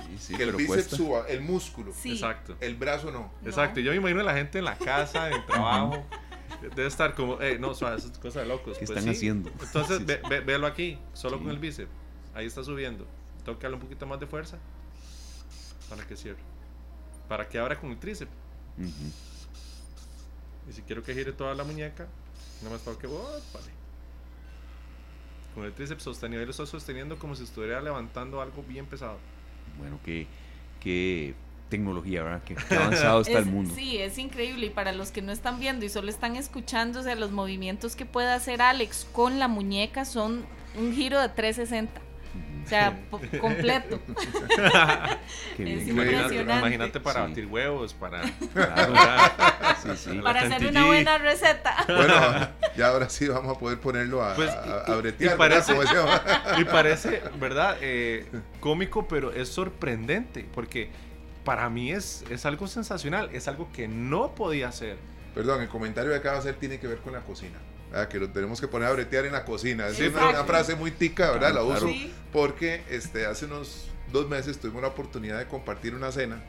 Sí, sí, que el bíceps cuesta. suba, el músculo. Sí. Exacto. El brazo no. No. Exacto. Yo me imagino a la gente en la casa, en el trabajo. Debe estar como, no, suave, es cosa de locos. ¿Qué Pues están sí. haciendo? Entonces, Sí, ve- ve- véalo aquí, solo Sí. con el bíceps. Ahí está subiendo. Tengo que darle un poquito más de fuerza para que cierre. Para que abra con el tríceps. Y si quiero que gire toda la muñeca, nada más tengo que. ¡oh, vale! Con el tríceps sostenido, ahí lo estoy sosteniendo como si estuviera levantando algo bien pesado. Bueno, qué, qué tecnología, ¿verdad? Qué, qué avanzado está el mundo. Sí, es increíble. Y para los que no están viendo y solo están escuchando, o sea, los movimientos que puede hacer Alex con la muñeca son un giro de 360. O sea, completo. Qué bien. es Imagínate, impresionante. imagínate para Sí. batir huevos, para. Claro. Sí, sí. Para hacer una buena receta. Bueno, ya ahora sí vamos a poder ponerlo a, Pues, a, bretear, y parece- ¿verdad? Como decíamos. Y parece, ¿verdad? Eh, cómico, pero es sorprendente. Porque para mí es, es algo sensacional. Es algo que no podía hacer. Perdón, el comentario que acaba de hacer tiene que ver con la cocina. ¿verdad? Que lo tenemos que poner a bretear en la cocina. Es una, una frase muy tica, ¿verdad? Claro, la uso claro. Porque este, hace unos dos meses tuvimos la oportunidad de compartir una cena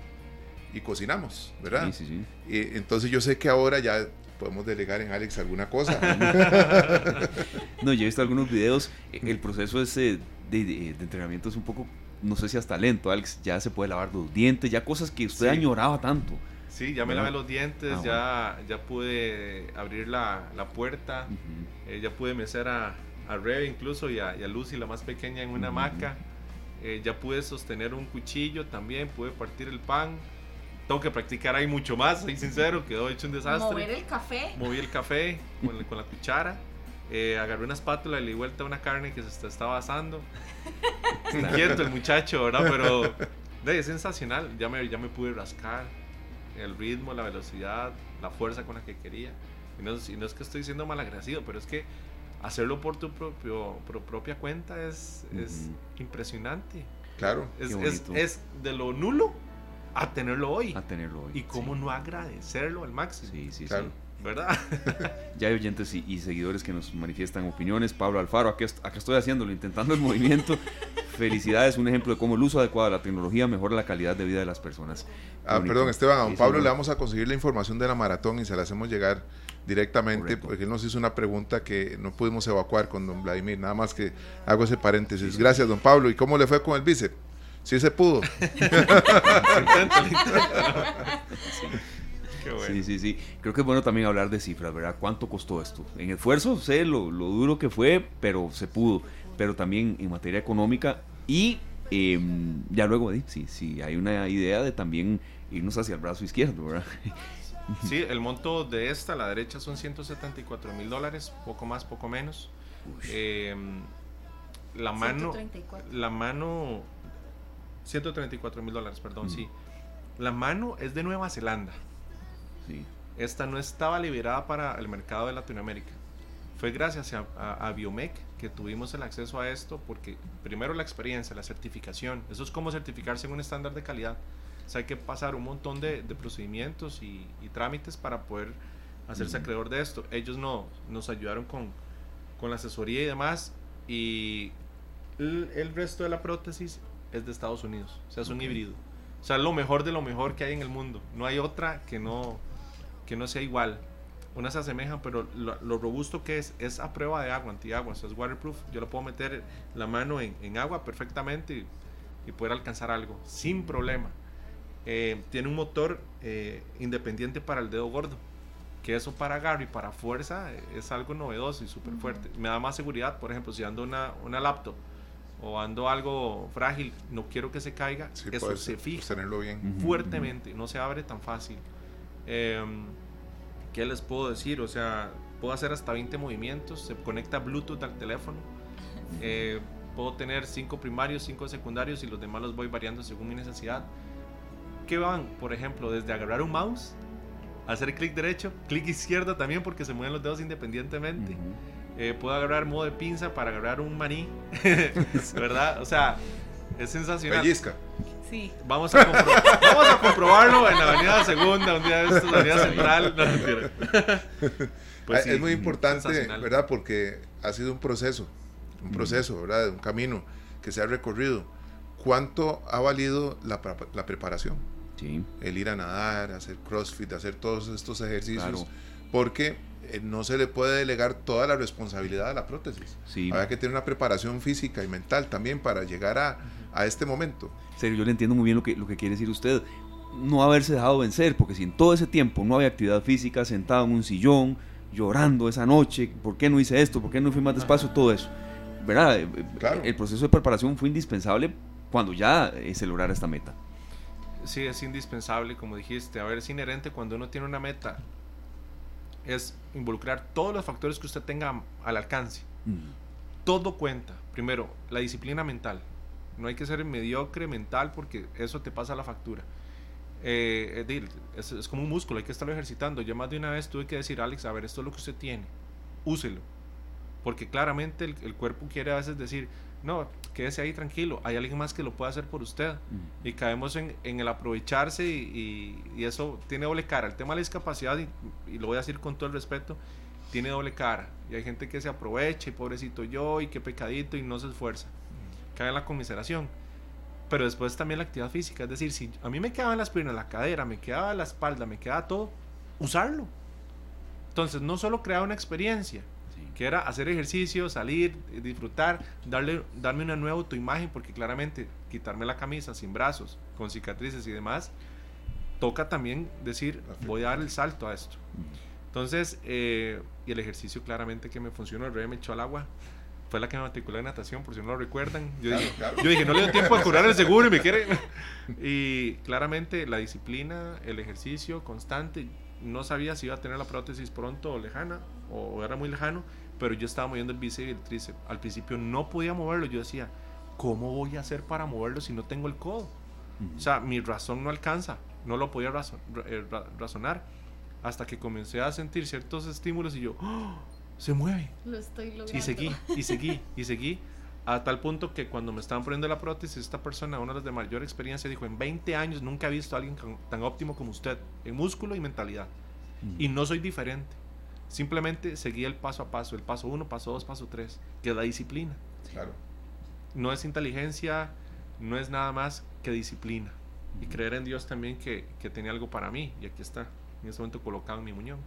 y cocinamos, ¿verdad? Sí, sí, sí. Y entonces yo sé que ahora ya podemos delegar en Alex alguna cosa. No, yo he visto algunos videos. El proceso ese de, de- de entrenamiento es un poco, no sé si hasta lento, Alex. Ya se puede lavar los dientes, ya cosas que usted Sí. añoraba tanto. Sí, ya me ¿Verdad? lavé los dientes, Ah, ya, ya pude abrir la, la puerta, eh, ya pude mecer a, a Rebe incluso y a, y a Lucy, la más pequeña, en una hamaca. Eh, ya pude sostener un cuchillo también, pude partir el pan. Tengo que practicar ahí mucho más, soy sincero, quedó hecho un desastre. Mover el café. Moví el café con, con la cuchara. Eh, agarré una espátula y le di vuelta a una carne que se est- estaba asando. Inquieto el muchacho, ¿verdad? Pero de, es sensacional. Ya me, ya me pude rascar. El ritmo, la velocidad, la fuerza con la que quería. Y no, es- y no es que estoy siendo malagradecido, pero es que hacerlo por tu propio, por propia cuenta es, es Ujú. impresionante. claro. Es, es, bonito. es de lo nulo a tenerlo hoy. A tenerlo hoy. Y cómo sí. no agradecerlo al máximo. Sí, sí, Claro. sí. ¿Verdad? Ya hay oyentes y, y seguidores que nos manifiestan opiniones. Pablo Alfaro, acá, acá estoy haciéndolo, intentando el movimiento. Felicidades, un ejemplo de cómo el uso adecuado de la tecnología mejora la calidad de vida de las personas. Ah, Bonito. perdón, Esteban, a don Pablo le vamos a conseguir la información de la maratón y se la hacemos llegar directamente Correcto. porque él nos hizo una pregunta que no pudimos evacuar con don Vladimir. Nada más que hago ese paréntesis. Gracias, don Pablo. ¿Y cómo le fue con el bíceps? Sí se pudo. Qué bueno. Sí, sí, sí. Creo que es bueno también hablar de cifras, ¿verdad? ¿Cuánto costó esto? En esfuerzo, sé lo, lo duro que fue, pero se pudo. Pero también en materia económica y em, ya luego, eh, sí, sí, hay una idea de también irnos hacia el brazo izquierdo, ¿verdad? Sí, el monto de esta, a la derecha, son 174 mil dólares, poco más, poco menos. Eh, la mano, 134. la mano, 134 mil dólares, perdón, Mm. sí. La mano es de Nueva Zelanda. Sí. Esta no estaba liberada para el mercado de Latinoamérica. Fue gracias a, a- a Biomec que tuvimos el acceso a esto, porque primero la experiencia, la certificación, eso es como certificarse en un estándar de calidad. O sea, hay que pasar un montón de, de procedimientos y, y trámites para poder hacerse Ujú. acreedor de esto. Ellos no, nos ayudaron con, con la asesoría y demás, y el, el resto de la prótesis es de Estados Unidos, o sea, es un híbrido. O sea, lo mejor de lo mejor que hay en el mundo. No hay otra que no, que no sea igual. Unas se asemejan, pero lo, lo robusto que es, es a prueba de agua, antiagua, o sea, es waterproof. Yo lo puedo meter la mano en, en agua perfectamente y, y poder alcanzar algo sin problema. Eh, tiene un motor eh, independiente para el dedo gordo, que eso para agarre y para fuerza es algo novedoso y súper fuerte. Me da más seguridad, por ejemplo, si ando una, una laptop o ando algo frágil, no quiero que se caiga, eso se fija bien. fuertemente, no se abre tan fácil. Em, ¿Qué les puedo decir? O sea, puedo hacer hasta 20 movimientos, se conecta Bluetooth al teléfono. Eh, puedo tener 5 primarios, 5 secundarios y los demás los voy variando según mi necesidad. ¿Qué van? Por ejemplo, desde agarrar un mouse, hacer clic derecho, clic izquierdo también porque se mueven los dedos independientemente. Eh, puedo agarrar modo de pinza para agarrar un maní, ¿verdad? O sea, es sensacional. Pellizca. Sí. Vamos a, vamos a comprobarlo en la Avenida Segunda, un día de estos, la Avenida Central. pues sí, es muy importante, ¿verdad? Porque ha sido un proceso, un proceso, ¿verdad? Un camino que se ha recorrido. ¿Cuánto ha valido la, la preparación? Sí. El ir a nadar, hacer crossfit, hacer todos estos ejercicios. Porque eh, no se le puede delegar toda la responsabilidad a la prótesis. Sí. Hay que tener una preparación física y mental también para llegar a, a este momento. Serio, yo le entiendo muy bien lo que, lo que quiere decir usted. No haberse dejado vencer, porque si en todo ese tiempo no había actividad física, sentado en un sillón, llorando esa noche, ¿por qué no hice esto? ¿Por qué no fui más despacio? Todo eso. ¿Verdad? Eh, eh, el proceso de preparación fue indispensable cuando ya se lograra esta meta. Sí, es indispensable, como dijiste. A ver, es inherente cuando uno tiene una meta es involucrar todos los factores que usted tenga al alcance. Todo cuenta. Primero, la disciplina mental. No hay que ser mediocre mental porque eso te pasa la factura. Eh, es, es, como un músculo, hay que estarlo ejercitando. Yo más de una vez tuve que decir, Alex, a ver, esto es lo que usted tiene, úselo. Porque claramente el, el cuerpo quiere a veces decir, no, quédese ahí tranquilo, hay alguien más que lo puede hacer por usted. Y caemos en, el aprovecharse y, eso tiene doble cara. El tema de la discapacidad, y, lo voy a decir con todo el respeto, tiene doble cara. Y hay gente que se aprovecha y pobrecito yo y qué pecadito y no se esfuerza. Cae en la conmiseración. Pero después también la actividad física, es decir, si a mí me quedaban las piernas, la cadera, me quedaba la espalda, me quedaba todo, usarlo. Entonces, no solo crear una experiencia, que era hacer ejercicio, salir, disfrutar, darle, darme una nueva autoimagen, porque claramente quitarme la camisa sin brazos, con cicatrices y demás, toca también decir, voy a dar el salto a esto. Entonces, eh, y el ejercicio claramente que me funcionó, el rey me echó al agua, fue la que me matriculó en natación, por si no lo recuerdan. Yo, dije, yo dije, no le dio tiempo a curar el seguro y me quiere... y claramente la disciplina, el ejercicio constante, no sabía si iba a tener la prótesis pronto o lejana, o era muy lejano, pero yo estaba moviendo el bíceps y el tríceps. Al principio no podía moverlo, yo decía, ¿cómo voy a hacer para moverlo si no tengo el codo? O sea, mi razón no alcanza, no lo podía eh, razonar. Hasta que comencé a sentir ciertos estímulos y yo, ¡Oh! se mueve. Lo estoy logrando. Y seguí, y seguí, y seguí. A tal punto que cuando me estaban poniendo la prótesis, esta persona, una de las de mayor experiencia, dijo, en 20 años nunca he visto a alguien tan óptimo como usted, en músculo y mentalidad. Y no soy diferente. Simplemente seguía el paso a paso, el paso uno, paso dos, paso tres, que es la disciplina. Claro. No es inteligencia, no es nada más que disciplina. Y creer en Dios también que, que, tenía algo para mí. Y aquí está, en este momento colocado en mi muñón.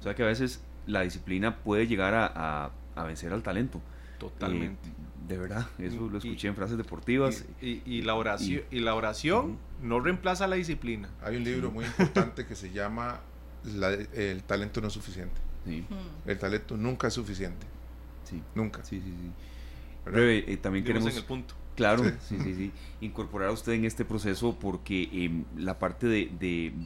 O sea que a veces la disciplina puede llegar a, a, vencer al talento. Totalmente. Eh, de verdad, eso lo escuché en frases deportivas. Y, y, la oración, y, la oración no reemplaza la disciplina. Hay un libro muy importante que se llama el talento no es suficiente. El talento nunca es suficiente. Sí. Nunca. Sí, sí, sí. Eh, también queremos... En el punto. Claro, sí. sí, sí, Incorporar a usted en este proceso porque em, la parte de,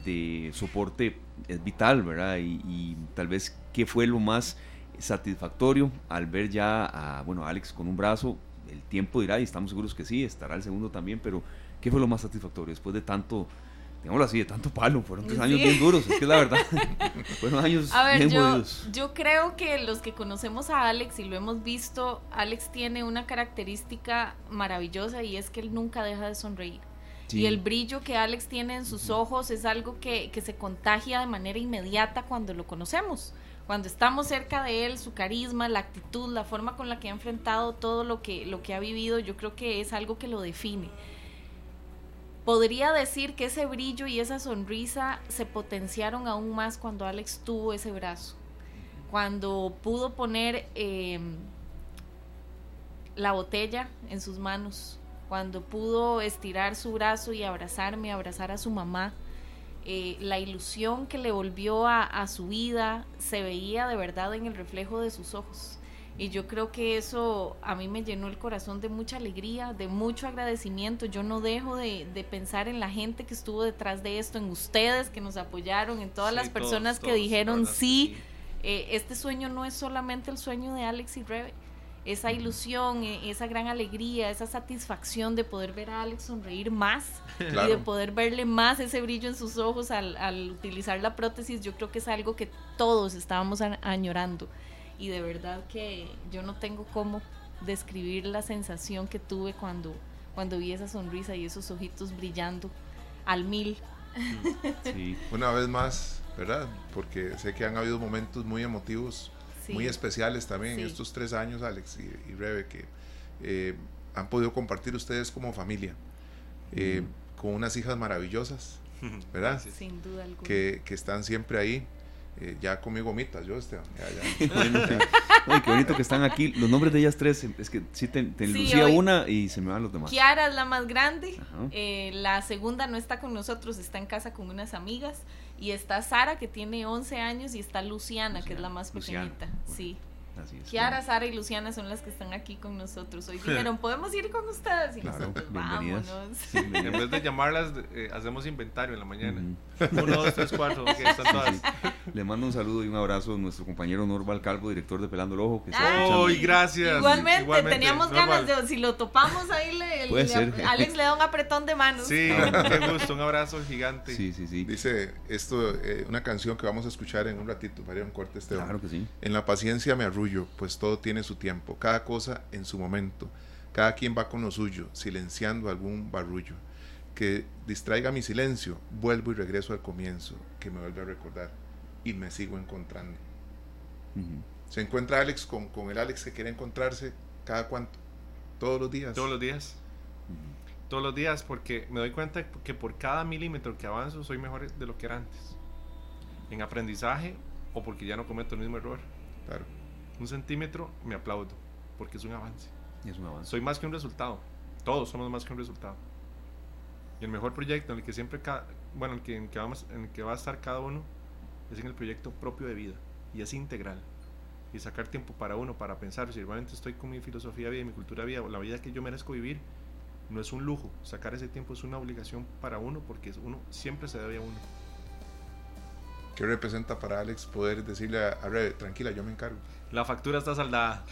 de, soporte es vital, ¿verdad? Y, tal vez qué fue lo más satisfactorio al ver ya a, bueno, Alex con un brazo, el tiempo dirá y estamos seguros que sí, estará el segundo también, pero ¿qué fue lo más satisfactorio después de tanto digámoslo así, de tanto palo, fueron tres años bien duros, es que la verdad. fueron años a ver, bien yo, Yo creo que los que conocemos a Alex y lo hemos visto, Alex tiene una característica maravillosa y es que él nunca deja de sonreír. Y el brillo que Alex tiene en sus ojos es algo que, que se contagia de manera inmediata cuando lo conocemos. Cuando estamos cerca de él, su carisma, la actitud, la forma con la que ha enfrentado todo lo que, lo que ha vivido, yo creo que es algo que lo define podría decir que ese brillo y esa sonrisa se potenciaron aún más cuando Alex tuvo ese brazo, cuando pudo poner em, la botella en sus manos, cuando pudo estirar su brazo y abrazarme, abrazar a su mamá. eh, la ilusión que le volvió a, su vida se veía de verdad en el reflejo de sus ojos. Y yo creo que eso a mí me llenó el corazón de mucha alegría, de mucho agradecimiento. Yo no dejo de, de pensar en la gente que estuvo detrás de esto, en ustedes que nos apoyaron, en todas las personas que dijeron sí. Eh, este sueño no es solamente el sueño de Alex y Rebe, esa ilusión, e, esa gran alegría, esa satisfacción de poder ver a Alex sonreír más y de poder verle más ese brillo en sus ojos al, al, utilizar la prótesis, yo creo que es algo que todos estábamos añorando. Y de verdad que yo no tengo cómo describir la sensación que tuve cuando, cuando vi esa sonrisa y esos ojitos brillando al mil. Sí. Una vez más, ¿verdad? Porque sé que han habido momentos muy emotivos muy especiales también en estos tres años, Alex y, Rebe, que eh, han podido compartir ustedes como familia, eh, con unas hijas maravillosas, ¿verdad? Sin duda alguna. Que, que están siempre ahí. Eh, ya conmigo mitas, yo Esteban. Ya, qué bonito que están aquí. Los nombres de ellas tres, es que sí te, te lucía una y se me van los demás. Kiara es la más grande. la segunda no está con nosotros, está en casa con unas amigas. Y está Sara, que tiene 11 años, y está Luciana, que es la más pequeñita. Sí. Así Kiara, Sara y Luciana son las que están aquí con nosotros. Hoy dijeron, ¿podemos ir con ustedes? Y nosotros, vámonos. en vez de llamarlas, eh, hacemos inventario en la mañana. Uno, dos, tres, cuatro. están todas. Le mando un saludo y un abrazo a nuestro compañero Norval Calvo, director de Pelando el Ojo. Que ¡Ay, gracias! Igualmente, teníamos ganas de, si lo topamos ahí, le, Alex le da un apretón de manos. Sí, qué gusto, un abrazo gigante. Sí, sí, sí. Dice esto, eh, una canción que vamos a escuchar en un ratito, para un corte este Claro que sí. En la paciencia me arrullo pues todo tiene su tiempo, cada cosa en su momento. Cada quien va con lo suyo, silenciando algún barullo. Que distraiga mi silencio, vuelvo y regreso al comienzo, que me vuelve a recordar y me sigo encontrando. Se encuentra Alex con, con, el Alex que quiere encontrarse cada cuánto, todos los días. Todos los días. Todos los días, porque me doy cuenta que por cada milímetro que avanzo soy mejor de lo que era antes. En aprendizaje o porque ya no cometo el mismo error. Claro un centímetro, me aplaudo, porque es un avance. Es un avance. Soy más que un resultado. Todos somos más que un resultado. Y el mejor proyecto en el que siempre, bueno, el que, en, que vamos, en el que va a estar cada uno, es en el proyecto propio de vida. Y es integral. Y sacar tiempo para uno, para pensar, si realmente estoy con mi filosofía de vida, mi cultura de vida, o la vida que yo merezco vivir, no es un lujo. Sacar ese tiempo es una obligación para uno, porque uno siempre se debe a uno. ¿Qué representa para Alex poder decirle a, a Rebe, tranquila, yo me encargo? La factura está saldada.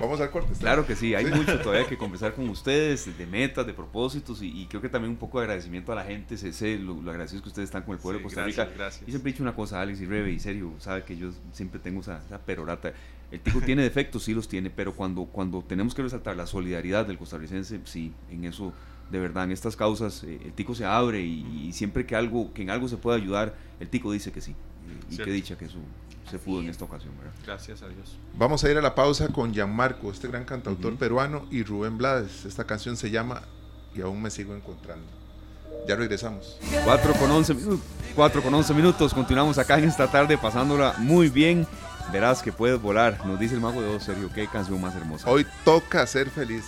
Vamos al corte. Claro que sí, hay mucho todavía que conversar con ustedes, de metas, de propósitos y, creo que también un poco de agradecimiento a la gente. Sé, lo, agradecido que ustedes están con el pueblo de Costa Rica. Y siempre he dicho una cosa, Alex y Rebe, y serio, sabe que yo siempre tengo esa, perorata. El tico tiene defectos, sí los tiene, pero cuando, cuando tenemos que resaltar la solidaridad del costarricense, sí, en eso de verdad, en estas causas eh, el tico se abre y, siempre que algo que en algo se pueda ayudar, el tico dice que sí. Y, qué dicha que eso se pudo en esta ocasión. Gracias a Dios. Vamos a ir a la pausa con Gianmarco, este gran cantautor peruano, y Rubén Blades. Esta canción se llama Y aún me sigo encontrando. Ya regresamos. 4 con 11 minutos. 4 con 11 minutos. Continuamos acá en esta tarde pasándola muy bien. Verás que puedes volar. Nos dice el mago de dos, serio. Qué canción más hermosa. Hoy toca ser feliz.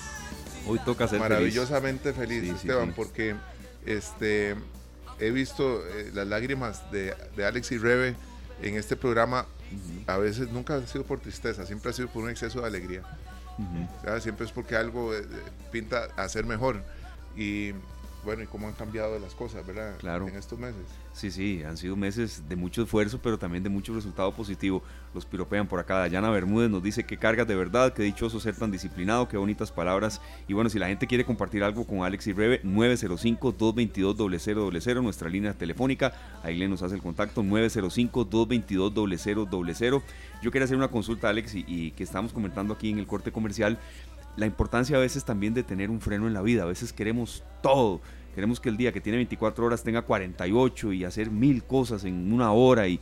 Hoy toca ser Maravillosamente feliz, Esteban, porque este, he visto eh, las lágrimas de, de, Alex y Rebe en este programa. A veces nunca ha sido por tristeza, siempre ha sido por un exceso de alegría. Siempre es porque algo eh, pinta a ser mejor. Y bueno, y cómo han cambiado las cosas, ¿verdad? Claro. En estos meses. Sí, sí, han sido meses de mucho esfuerzo, pero también de mucho resultado positivo. Los piropean por acá. Dayana Bermúdez nos dice que cargas de verdad, qué dichoso ser tan disciplinado, qué bonitas palabras. Y bueno, si la gente quiere compartir algo con Alex y Rebe, 905-222-0000, nuestra línea telefónica. Ahí le nos hace el contacto, 905-222-0000. Yo quería hacer una consulta, Alex, y, y que estamos comentando aquí en el corte comercial la importancia a veces también de tener un freno en la vida. A veces queremos todo. Queremos que el día que tiene 24 horas tenga 48 y hacer mil cosas en una hora y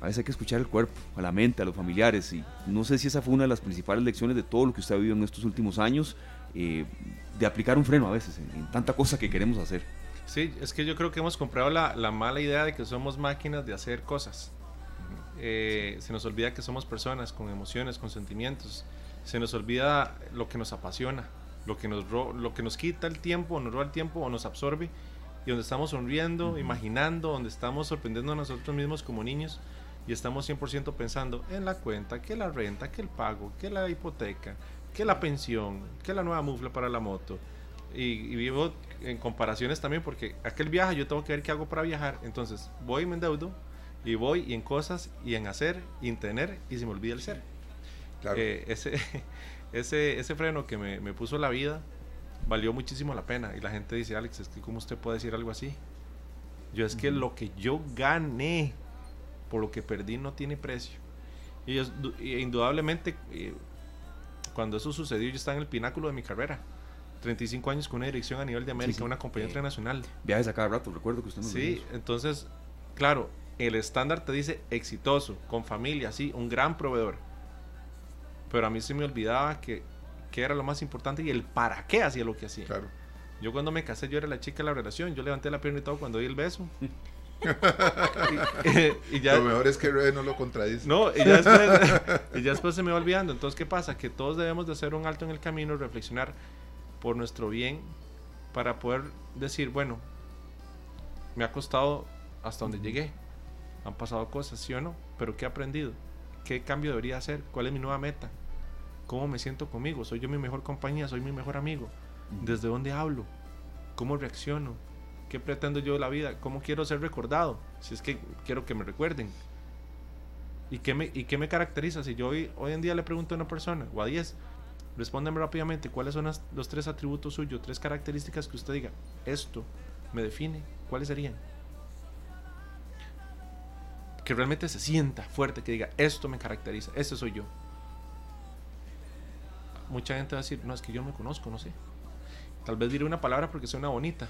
a veces hay que escuchar el cuerpo, a la mente, a los familiares y no sé si esa fue una de las principales lecciones de todo lo que usted ha vivido en estos últimos años, eh, de aplicar un freno a veces en, tanta cosa que queremos hacer. Sí, es que yo creo que hemos comprado la, la mala idea de que somos máquinas de hacer cosas. Eh, se nos olvida que somos personas con emociones, con sentimientos se nos olvida lo que nos apasiona. lo que nos, lo que nos quita el tiempo, nos roba el tiempo o nos absorbe, y donde estamos sonriendo, imaginando, donde estamos sorprendiendo a nosotros mismos como niños y estamos 100% pensando en la cuenta, que la renta, que el pago, que la hipoteca, que la pensión, que la nueva mufla para la moto. Y, vivo en comparaciones también porque aquel viaje yo tengo que ver qué hago para viajar. Entonces voy y me endeudo y voy y en cosas y en hacer y en tener y se me olvida el ser. Eh, ese, ese, ese freno que me, me, puso la vida valió muchísimo la pena. Y la gente dice, Alex, es que ¿cómo usted puede decir algo así? Yo es que lo que yo gané por lo que perdí no tiene precio. Y, indudablemente, eh, cuando eso sucedió, yo estaba en el pináculo de mi carrera. 35 años con una dirección a nivel de América, una compañía internacional. Viajes a cada rato, recuerdo que usted nos Sí, entonces, claro, el estándar te dice exitoso, con familia, sí, un gran proveedor. Pero a mí se me olvidaba que, que era lo más importante y el para qué hacía lo que hacía. Claro. Yo cuando me casé, yo era la chica de la relación, yo levanté la pierna y todo cuando di el beso. y, ya, lo mejor es que no lo contradice. No, y ya, después, y ya después se me va olvidando. Entonces, ¿qué pasa? Que todos debemos de hacer un alto en el camino, reflexionar por nuestro bien para poder decir, bueno, me ha costado hasta donde llegué. Han pasado cosas, sí o no, pero ¿qué he aprendido? ¿Qué cambio debería hacer? ¿Cuál es mi nueva meta? ¿Cómo me siento conmigo? ¿Soy yo mi mejor compañía? ¿Soy mi mejor amigo? ¿Desde dónde hablo? ¿Cómo reacciono? ¿Qué pretendo yo de la vida? ¿Cómo quiero ser recordado? Si es que quiero que me recuerden. ¿Y qué me, y qué me caracteriza? Si yo hoy, hoy en día le pregunto a una persona o a 10, respóndeme rápidamente cuáles son los tres atributos suyos, tres características que usted diga, esto me define, ¿cuáles serían? Que realmente se sienta fuerte, que diga, esto me caracteriza, este soy yo. Mucha gente va a decir, no, es que yo me conozco, no sé. Tal vez diré una palabra porque suena bonita,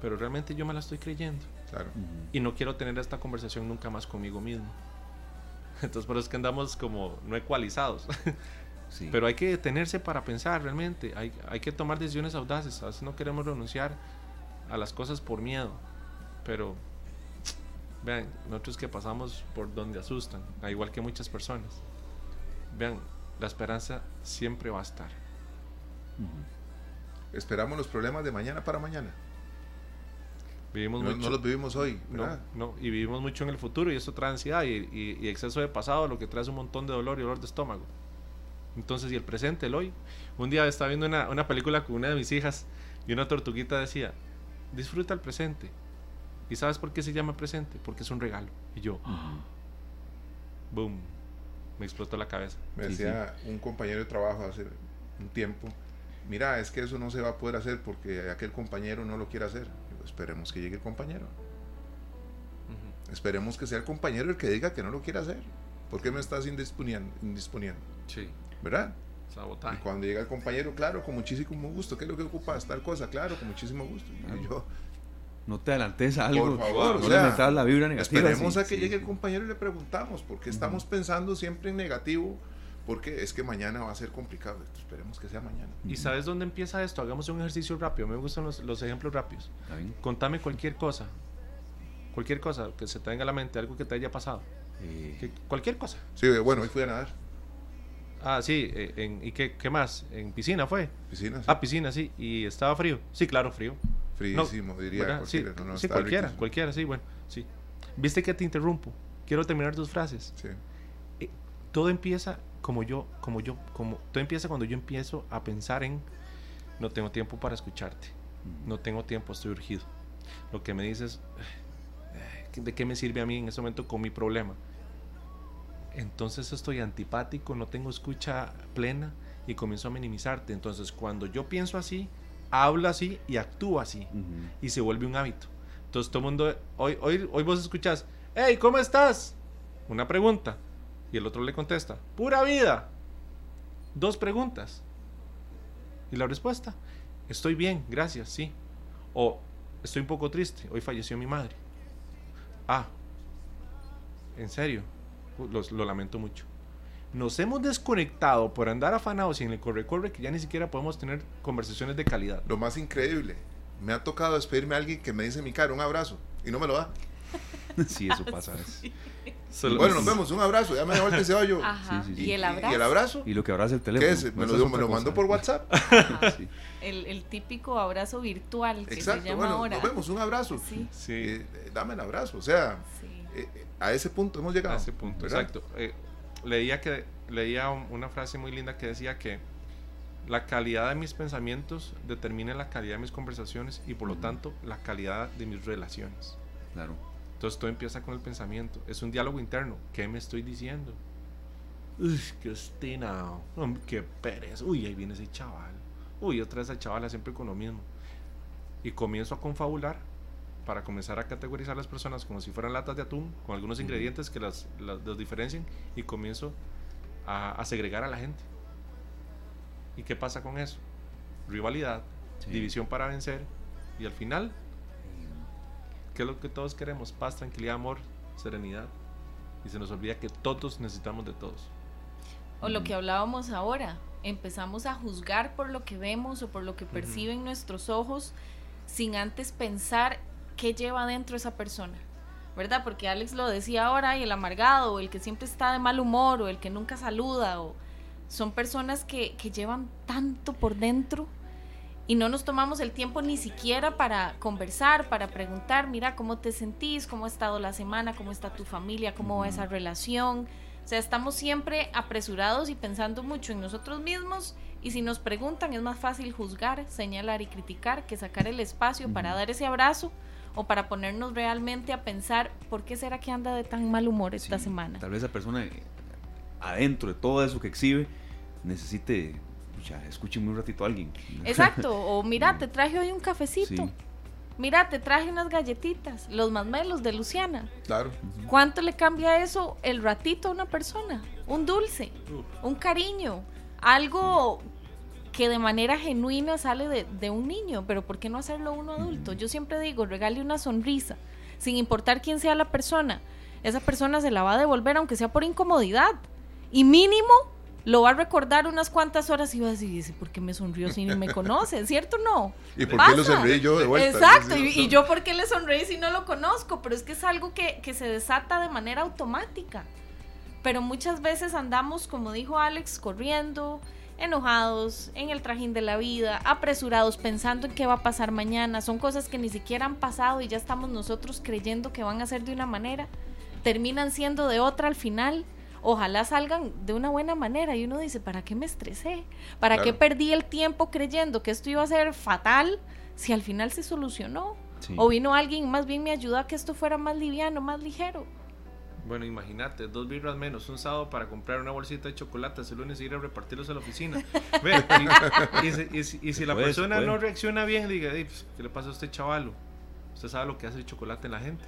pero realmente yo me la estoy creyendo. Claro. Y no quiero tener esta conversación nunca más conmigo mismo. Entonces por eso es que andamos como no ecualizados. Sí. Pero hay que detenerse para pensar realmente. Hay, hay que tomar decisiones audaces. A veces no queremos renunciar a las cosas por miedo. Pero vean, nosotros que pasamos por donde asustan, al igual que muchas personas. Vean, la esperanza siempre va a estar. Esperamos los problemas de mañana para mañana. Vivimos no, mucho, no los vivimos hoy. No, no, y vivimos mucho en el futuro y eso trae ansiedad y, y, exceso de pasado, lo que trae es un montón de dolor y dolor de estómago. Entonces, y el presente, el hoy. Un día estaba viendo una, una película con una de mis hijas y una tortuguita decía, disfruta el presente. ¿Y sabes por qué se llama presente? Porque es un regalo. Y yo, boom, me explotó la cabeza. Me decía un compañero de trabajo hace un tiempo, mira, es que eso no se va a poder hacer porque aquel compañero no lo quiere hacer. esperemos que llegue el compañero. Esperemos que sea el compañero el que diga que no lo quiere hacer. ¿Por qué me estás indisponiendo? indisponiendo? Sí. ¿Verdad? Sabotaje. Y cuando llega el compañero, claro, con muchísimo gusto. ¿Qué es lo que ocupas? Tal cosa, claro, con muchísimo gusto. Y yo, no te adelantes a algo. Por favor, no o sea, le la vibra negativa. Esperemos a que llegue el compañero y le preguntamos, ¿por qué estamos pensando siempre en negativo? Porque es que mañana va a ser complicado. Esperemos que sea mañana. ¿Y sabes dónde empieza esto? Hagamos un ejercicio rápido. Me gustan los, los ejemplos rápidos. Contame cualquier cosa. Cualquier cosa que se te venga a la mente, algo que te haya pasado. Eh, Que- cualquier cosa. Sí, bueno, hoy fui a nadar. Ah, sí. eh, en- ¿Y qué, qué más? ¿En piscina fue? Piscina, sí. Ah, piscina, sí. ¿Y estaba frío? Sí, claro, frío. Fríísimo, diría ¿verdad? Sí, cualquiera. No, no, sí, cualquiera, riquísimo. cualquiera, sí, bueno, sí. ¿Viste que te interrumpo? Quiero terminar tus frases. Sí. Eh, todo empieza como yo, como yo, como todo empieza cuando yo empiezo a pensar en no tengo tiempo para escucharte, no tengo tiempo, estoy urgido. Lo que me dices, "Ay, ¿de qué me sirve a mí en ese momento con mi problema? Entonces estoy antipático, no tengo escucha plena y comienzo a minimizarte. Entonces cuando yo pienso así, hablo así y actúo así y se vuelve un hábito. Entonces todo el mundo, hoy, hoy, hoy vos escuchás, hey, ¿cómo estás? Una pregunta. Y el otro le contesta, pura vida. Dos preguntas. Y la respuesta, estoy bien, gracias, sí. O estoy un poco triste, hoy falleció mi madre. Ah, en serio, lo lamento mucho. Nos hemos desconectado por andar afanados y en el corre-corre que ya ni siquiera podemos tener conversaciones de calidad. Lo más increíble, me ha tocado despedirme a alguien que me dice mi cara, un abrazo, y no me lo da. sí, eso pasa. bueno, nos vemos, un abrazo, ya me dejó el hoyo. Ajá. ¿Y el abrazo? ¿Y el abrazo? Y lo que abraza el teléfono. ¿Qué es? Me, lo, me lo mandó por WhatsApp. el, el, típico abrazo virtual que Exacto, se llama bueno, ahora. Nos vemos, un abrazo. Sí. sí. Eh, dame el abrazo, o sea, eh, a ese punto hemos llegado. A ese punto, exacto. Eh, leía, que, leía una frase muy linda que decía que la calidad de mis pensamientos determina la calidad de mis conversaciones y por lo tanto la calidad de mis relaciones. Claro. Entonces todo empieza con el pensamiento. Es un diálogo interno. ¿Qué me estoy diciendo? Uy, qué ostinado. Qué pereza. Uy, ahí viene ese chaval. Uy, otra vez esa chavala siempre con lo mismo. Y comienzo a confabular para comenzar a categorizar a las personas como si fueran latas de atún, con algunos ingredientes que las, las, diferencien, y comienzo a, a segregar a la gente. ¿Y qué pasa con eso? Rivalidad, división para vencer y al final, ¿qué es lo que todos queremos? Paz, tranquilidad, amor, serenidad. Y se nos olvida que todos necesitamos de todos. O lo que hablábamos ahora, empezamos a juzgar por lo que vemos o por lo que perciben nuestros ojos sin antes pensar qué lleva dentro esa persona. ¿Verdad? Porque Alex lo decía ahora, y el amargado, o el que siempre está de mal humor, o el que nunca saluda, o son personas que, llevan tanto por dentro y no nos tomamos el tiempo ni siquiera para conversar, para preguntar, mira, ¿cómo te sentís? ¿Cómo ha estado la semana? ¿Cómo está tu familia? ¿Cómo va esa relación? O sea, estamos siempre apresurados y pensando mucho en nosotros mismos y si nos preguntan es más fácil juzgar, señalar y criticar que sacar el espacio para dar ese abrazo o para ponernos realmente a pensar por qué será que anda de tan mal humor esta semana. Tal vez esa persona adentro de todo eso que exhibe, necesite, ya, escuche un ratito a alguien. Exacto, o mira, te traje hoy un cafecito. Mira, te traje unas galletitas, los masmelos de Luciana. Claro. ¿Cuánto le cambia eso el ratito a una persona? Un dulce, un cariño, algo que de manera genuina sale de, de, un niño, pero ¿por qué no hacerlo uno adulto? Yo siempre digo, regale una sonrisa, sin importar quién sea la persona. Esa persona se la va a devolver aunque sea por incomodidad. Y mínimo lo va a recordar unas cuantas horas y va a decir, ¿por qué me sonrió si ni me conoce? ¿Cierto o no? ¿Y por qué lo sonreí yo de vuelta? Exacto, y, yo por qué le sonreí si no lo conozco, pero es que es algo que, que se desata de manera automática. Pero muchas veces andamos, como dijo Alex, corriendo, enojados, en el trajín de la vida, apresurados, pensando en qué va a pasar mañana. Son cosas que ni siquiera han pasado y ya estamos nosotros creyendo que van a ser de una manera. Terminan siendo de otra al final ojalá salgan de una buena manera. Y uno dice, ¿para qué me estresé? ¿Para qué perdí el tiempo creyendo que esto iba a ser fatal si al final se solucionó? O vino alguien más bien me ayudó a que esto fuera más liviano, más ligero. Bueno, imagínate, dos birras menos, un sábado para comprar una bolsita de chocolates, el lunes ir a repartirlos a la oficina. y, si, la persona no reacciona bien, diga, pues, ¿qué le pasa a usted, chavalo? Usted sabe lo que hace el chocolate en la gente.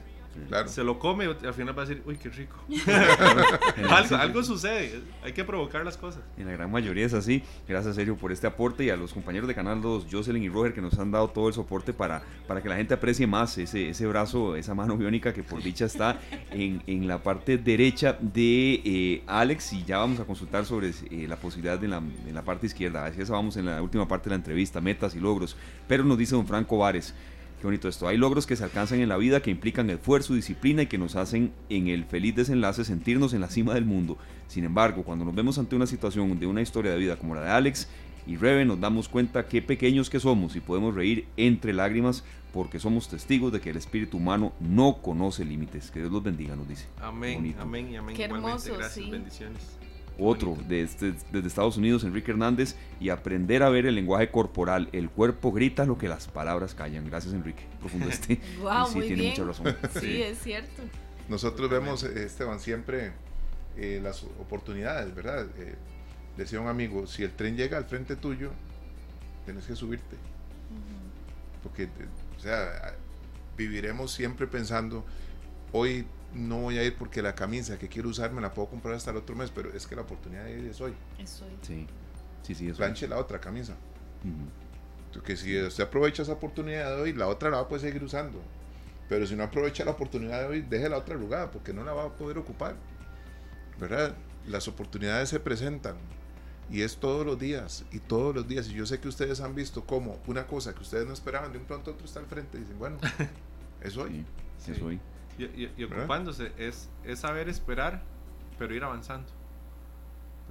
Se lo come y al final va a decir, uy, qué rico. algo, sucede, hay que provocar las cosas. En la gran mayoría es así. Gracias, Sergio, por este aporte y a los compañeros de Canal 2, Jocelyn y Roger, que nos han dado todo el soporte para, para que la gente aprecie más ese, ese brazo, esa mano biónica que por dicha está en, en la parte derecha de eh, Alex. Y ya vamos a consultar sobre eh, la posibilidad en la, en la parte izquierda. Así es, vamos en la última parte de la entrevista, metas y logros. Pero nos dice don Franco Vares. Qué bonito esto. Hay logros que se alcanzan en la vida que implican esfuerzo, disciplina y que nos hacen en el feliz desenlace sentirnos en la cima del mundo. Sin embargo, cuando nos vemos ante una situación de una historia de vida como la de Alex y Rebe, nos damos cuenta qué pequeños que somos y podemos reír entre lágrimas porque somos testigos de que el espíritu humano no conoce límites. Que Dios los bendiga, nos dice. Amén, amén y amén. Qué hermoso, Gracias, bendiciones otro desde, desde, Estados Unidos, Enrique Hernández, y aprender a ver el lenguaje corporal. El cuerpo grita lo que las palabras callan. Gracias, Enrique. Profundo este. wow, sí, tiene mucha razón. Sí, es cierto. Nosotros vemos, Esteban, siempre eh, las oportunidades, ¿verdad? Eh, decía un amigo, si el tren llega al frente tuyo, tienes que subirte. Porque, o sea, viviremos siempre pensando, hoy no voy a ir porque la camisa que quiero usar me la puedo comprar hasta el otro mes, pero es que la oportunidad de ir es hoy. Es hoy. Sí, sí, sí. Planche la otra camisa. Porque si usted aprovecha esa oportunidad de hoy, la otra la va a poder seguir usando. Pero si no aprovecha la oportunidad de hoy, deje la otra arrugada porque no la va a poder ocupar. ¿Verdad? Las oportunidades se presentan y es todos los días y todos los días. Y yo sé que ustedes han visto como una cosa que ustedes no esperaban de un pronto a otro está al frente y dicen, bueno, es hoy. es hoy. Y, ocupándose, es, es saber esperar, pero ir avanzando.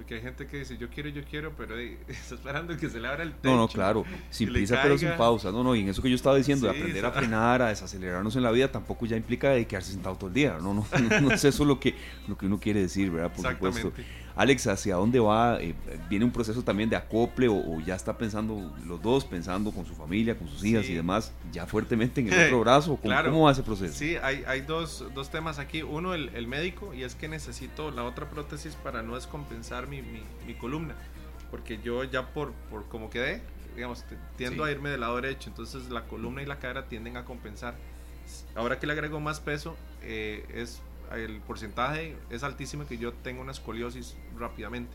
Porque hay gente que dice, yo quiero, yo quiero, pero está esperando que se le abra el techo. No, no, claro, sin prisa pero sin pausa. No, no, y en eso que yo estaba diciendo, de aprender a frenar, a desacelerarnos en la vida, tampoco ya implica de quedarse sentado todo el día. No, no, no, es eso lo que, lo que uno quiere decir, ¿verdad? Por supuesto. Alex, ¿hacia dónde va? Eh, ¿Viene un proceso también de acople o, ya está pensando los dos, pensando con su familia, con sus hijas y demás, ya fuertemente en el otro brazo? ¿Cómo, va ese proceso? Sí, hay, hay dos, dos, temas aquí. Uno, el, el, médico, y es que necesito la otra prótesis para no descompensar mi, mi, mi columna. Porque yo ya por, por como quedé, digamos, tiendo a irme del lado derecho, entonces la columna y la cara tienden a compensar. Ahora que le agrego más peso, eh, es el porcentaje es altísimo que yo tenga una escoliosis rápidamente.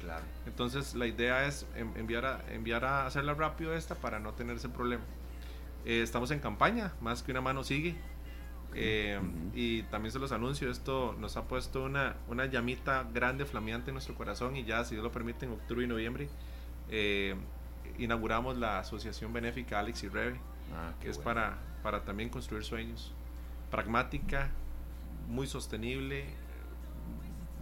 Claro. Entonces la idea es enviar a, enviar a hacerla rápido esta para no tener ese problema. Eh, estamos en campaña, más que una mano sigue. Eh, y también se los anuncio, esto nos ha puesto una, una llamita grande, flameante en nuestro corazón y ya, si Dios lo permite, en octubre y noviembre eh, inauguramos la asociación benéfica Alex y Reve, ah, que es para, para también construir sueños. Pragmática, muy sostenible,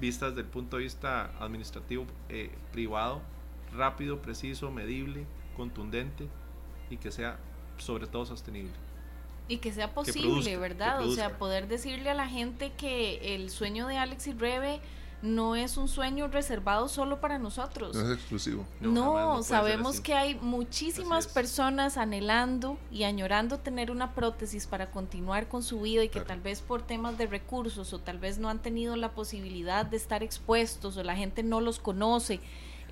vistas desde el punto de vista administrativo eh, privado, rápido, preciso, medible, contundente y que sea sobre todo sostenible. Y que sea posible, ¿verdad? O sea, poder decirle a la gente que el sueño de Alex y Rebe no es un sueño reservado solo para nosotros. No es exclusivo. No, sabemos que hay muchísimas personas anhelando y añorando tener una prótesis para continuar con su vida y que tal vez por temas de recursos o tal vez no han tenido la posibilidad de estar expuestos o la gente no los conoce.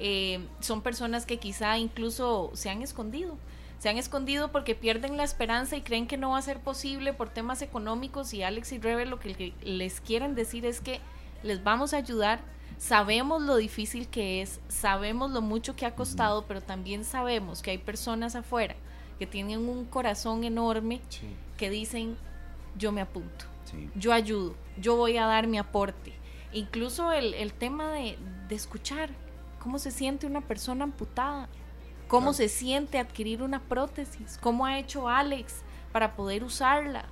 Eh, son personas que quizá incluso se han escondido. Se han escondido porque pierden la esperanza y creen que no va a ser posible por temas económicos y Alex y Rebe lo que les quieren decir es que les vamos a ayudar. Sabemos lo difícil que es, sabemos lo mucho que ha costado, pero también sabemos que hay personas afuera que tienen un corazón enorme que dicen, yo me apunto, yo ayudo, yo voy a dar mi aporte. Incluso el, tema de, escuchar cómo se siente una persona amputada, cómo se siente adquirir una prótesis, cómo ha hecho Alex para poder usarla,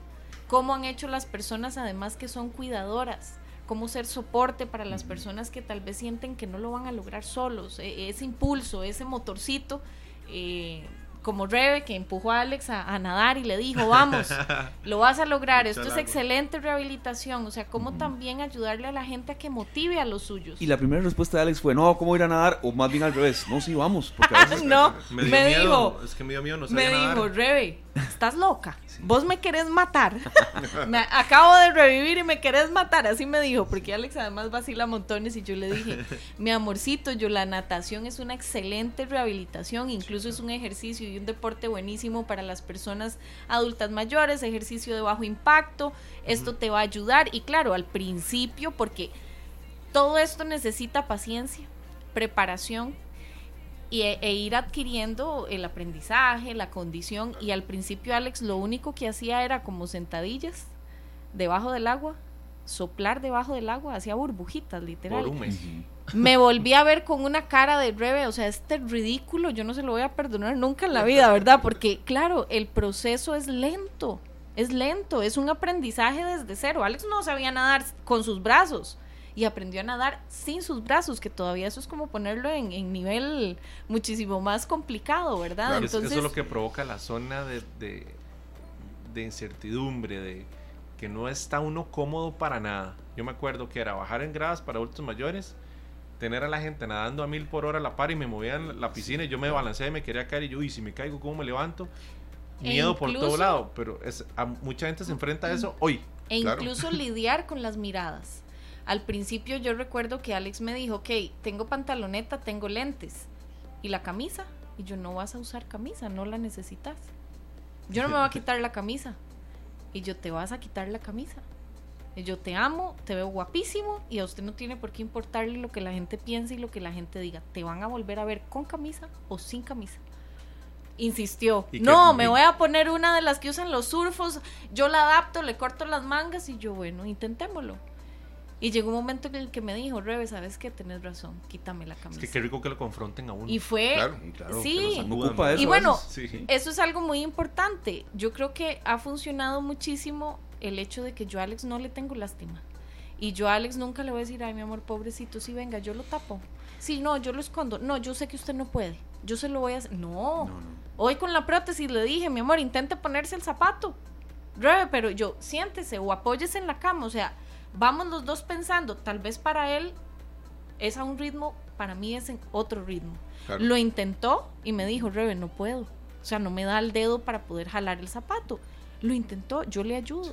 cómo han hecho las personas además que son cuidadoras cómo ser soporte para las personas que tal vez sienten que no lo van a lograr solos, e, ese impulso, ese motorcito. Eh, como Rebe que empujó a Alex a, nadar y le dijo, vamos, lo vas a lograr, esto es excelente rehabilitación, o sea, cómo también ayudarle a la gente a que motive a los suyos. Y la primera respuesta de Alex fue, no, ¿cómo ir a nadar? O más bien al revés, no, sí, vamos. Porque no, me, dijo, es que me dio miedo, no Me dijo, Rebe, estás loca, vos me querés matar, me acabo de revivir y me querés matar, así me dijo, porque Alex además vacila montones y yo le dije, mi amorcito, yo la natación es una excelente rehabilitación, incluso es un ejercicio y un deporte buenísimo para las personas adultas mayores, ejercicio de bajo impacto, esto te va a ayudar y claro, al principio, porque todo esto necesita paciencia, preparación y, e, e ir adquiriendo el aprendizaje, la condición. Y al principio Alex lo único que hacía era como sentadillas debajo del agua, soplar debajo del agua, hacía burbujitas literal. Me volví a ver con una cara de Rebe, o sea, este ridículo, yo no se lo voy a perdonar nunca en la vida, ¿verdad? Porque, claro, el proceso es lento, es lento, es un aprendizaje desde cero. Alex no sabía nadar con sus brazos y aprendió a nadar sin sus brazos, que todavía eso es como ponerlo en, nivel muchísimo más complicado, ¿verdad? Entonces, eso es lo que provoca la zona de, de, de incertidumbre, de que no está uno cómodo para nada. Yo me acuerdo que era bajar en gradas para adultos mayores tener a la gente nadando a mil por hora a la par y me movían la piscina y yo me balanceé y me quería caer y yo, y si me caigo, ¿cómo me levanto? E Miedo por todo lado, pero es, mucha gente se enfrenta a eso hoy. E incluso lidiar con las miradas. Al principio yo recuerdo que Alex me dijo, ok, tengo pantaloneta, tengo lentes y la camisa. Y yo, no vas a usar camisa, no la necesitas. Yo no me voy a quitar la camisa. Y yo, te vas a quitar la camisa. Yo te amo, te veo guapísimo y a usted no tiene por qué importarle lo que la gente piense y lo que la gente diga. Te van a volver a ver con camisa o sin camisa. Insistió. No, me voy a poner una de las que usan los surfos. Yo la adapto, le corto las mangas y yo, bueno, intentémoslo. Y llegó un momento en el que me dijo, Rebe, ¿sabes qué? Tenés razón, quítame la camisa. Es que qué rico que lo confronten a uno. Y fue... sí. y bueno, eso es algo muy importante. Yo creo que ha funcionado muchísimo el hecho de que yo a Alex no le tengo lástima. Y yo a Alex nunca le voy a decir, ay, mi amor, pobrecito, sí, venga, yo lo tapo. Sí, no, yo lo escondo. No, yo sé que usted no puede. Yo se lo voy a hacer. No. Hoy con la prótesis le dije, mi amor, intente ponerse el zapato. Rebe, pero yo, siéntese o apóyese en la cama. O sea, vamos los dos pensando, tal vez para él es a un ritmo, para mí es en otro ritmo. Lo intentó y me dijo, Rebe, no puedo. O sea, no me da el dedo para poder jalar el zapato. Lo intentó, yo le ayudo.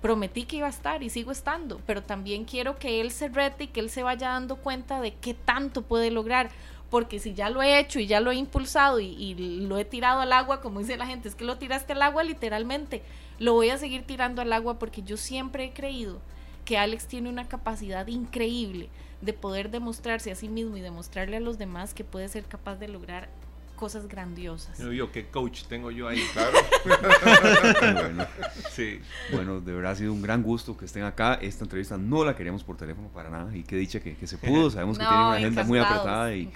Prometí que iba a estar y sigo estando, pero también quiero que él se rete y que él se vaya dando cuenta de qué tanto puede lograr. Porque si ya lo he hecho y ya lo he impulsado y, y lo he tirado al agua, como dice la gente, es que lo tiraste al agua literalmente. Lo voy a seguir tirando al agua porque yo siempre he creído que Alex tiene una capacidad increíble de poder demostrarse a sí mismo y demostrarle a los demás que puede ser capaz de lograr cosas grandiosas. Yo, yo qué coach tengo yo ahí. Claro. bueno, Sí. bueno, de verdad ha sido un gran gusto que estén acá. Esta entrevista no la queríamos por teléfono para nada y qué dicha que, que se pudo. Sabemos que tienen una agenda muy apretada y,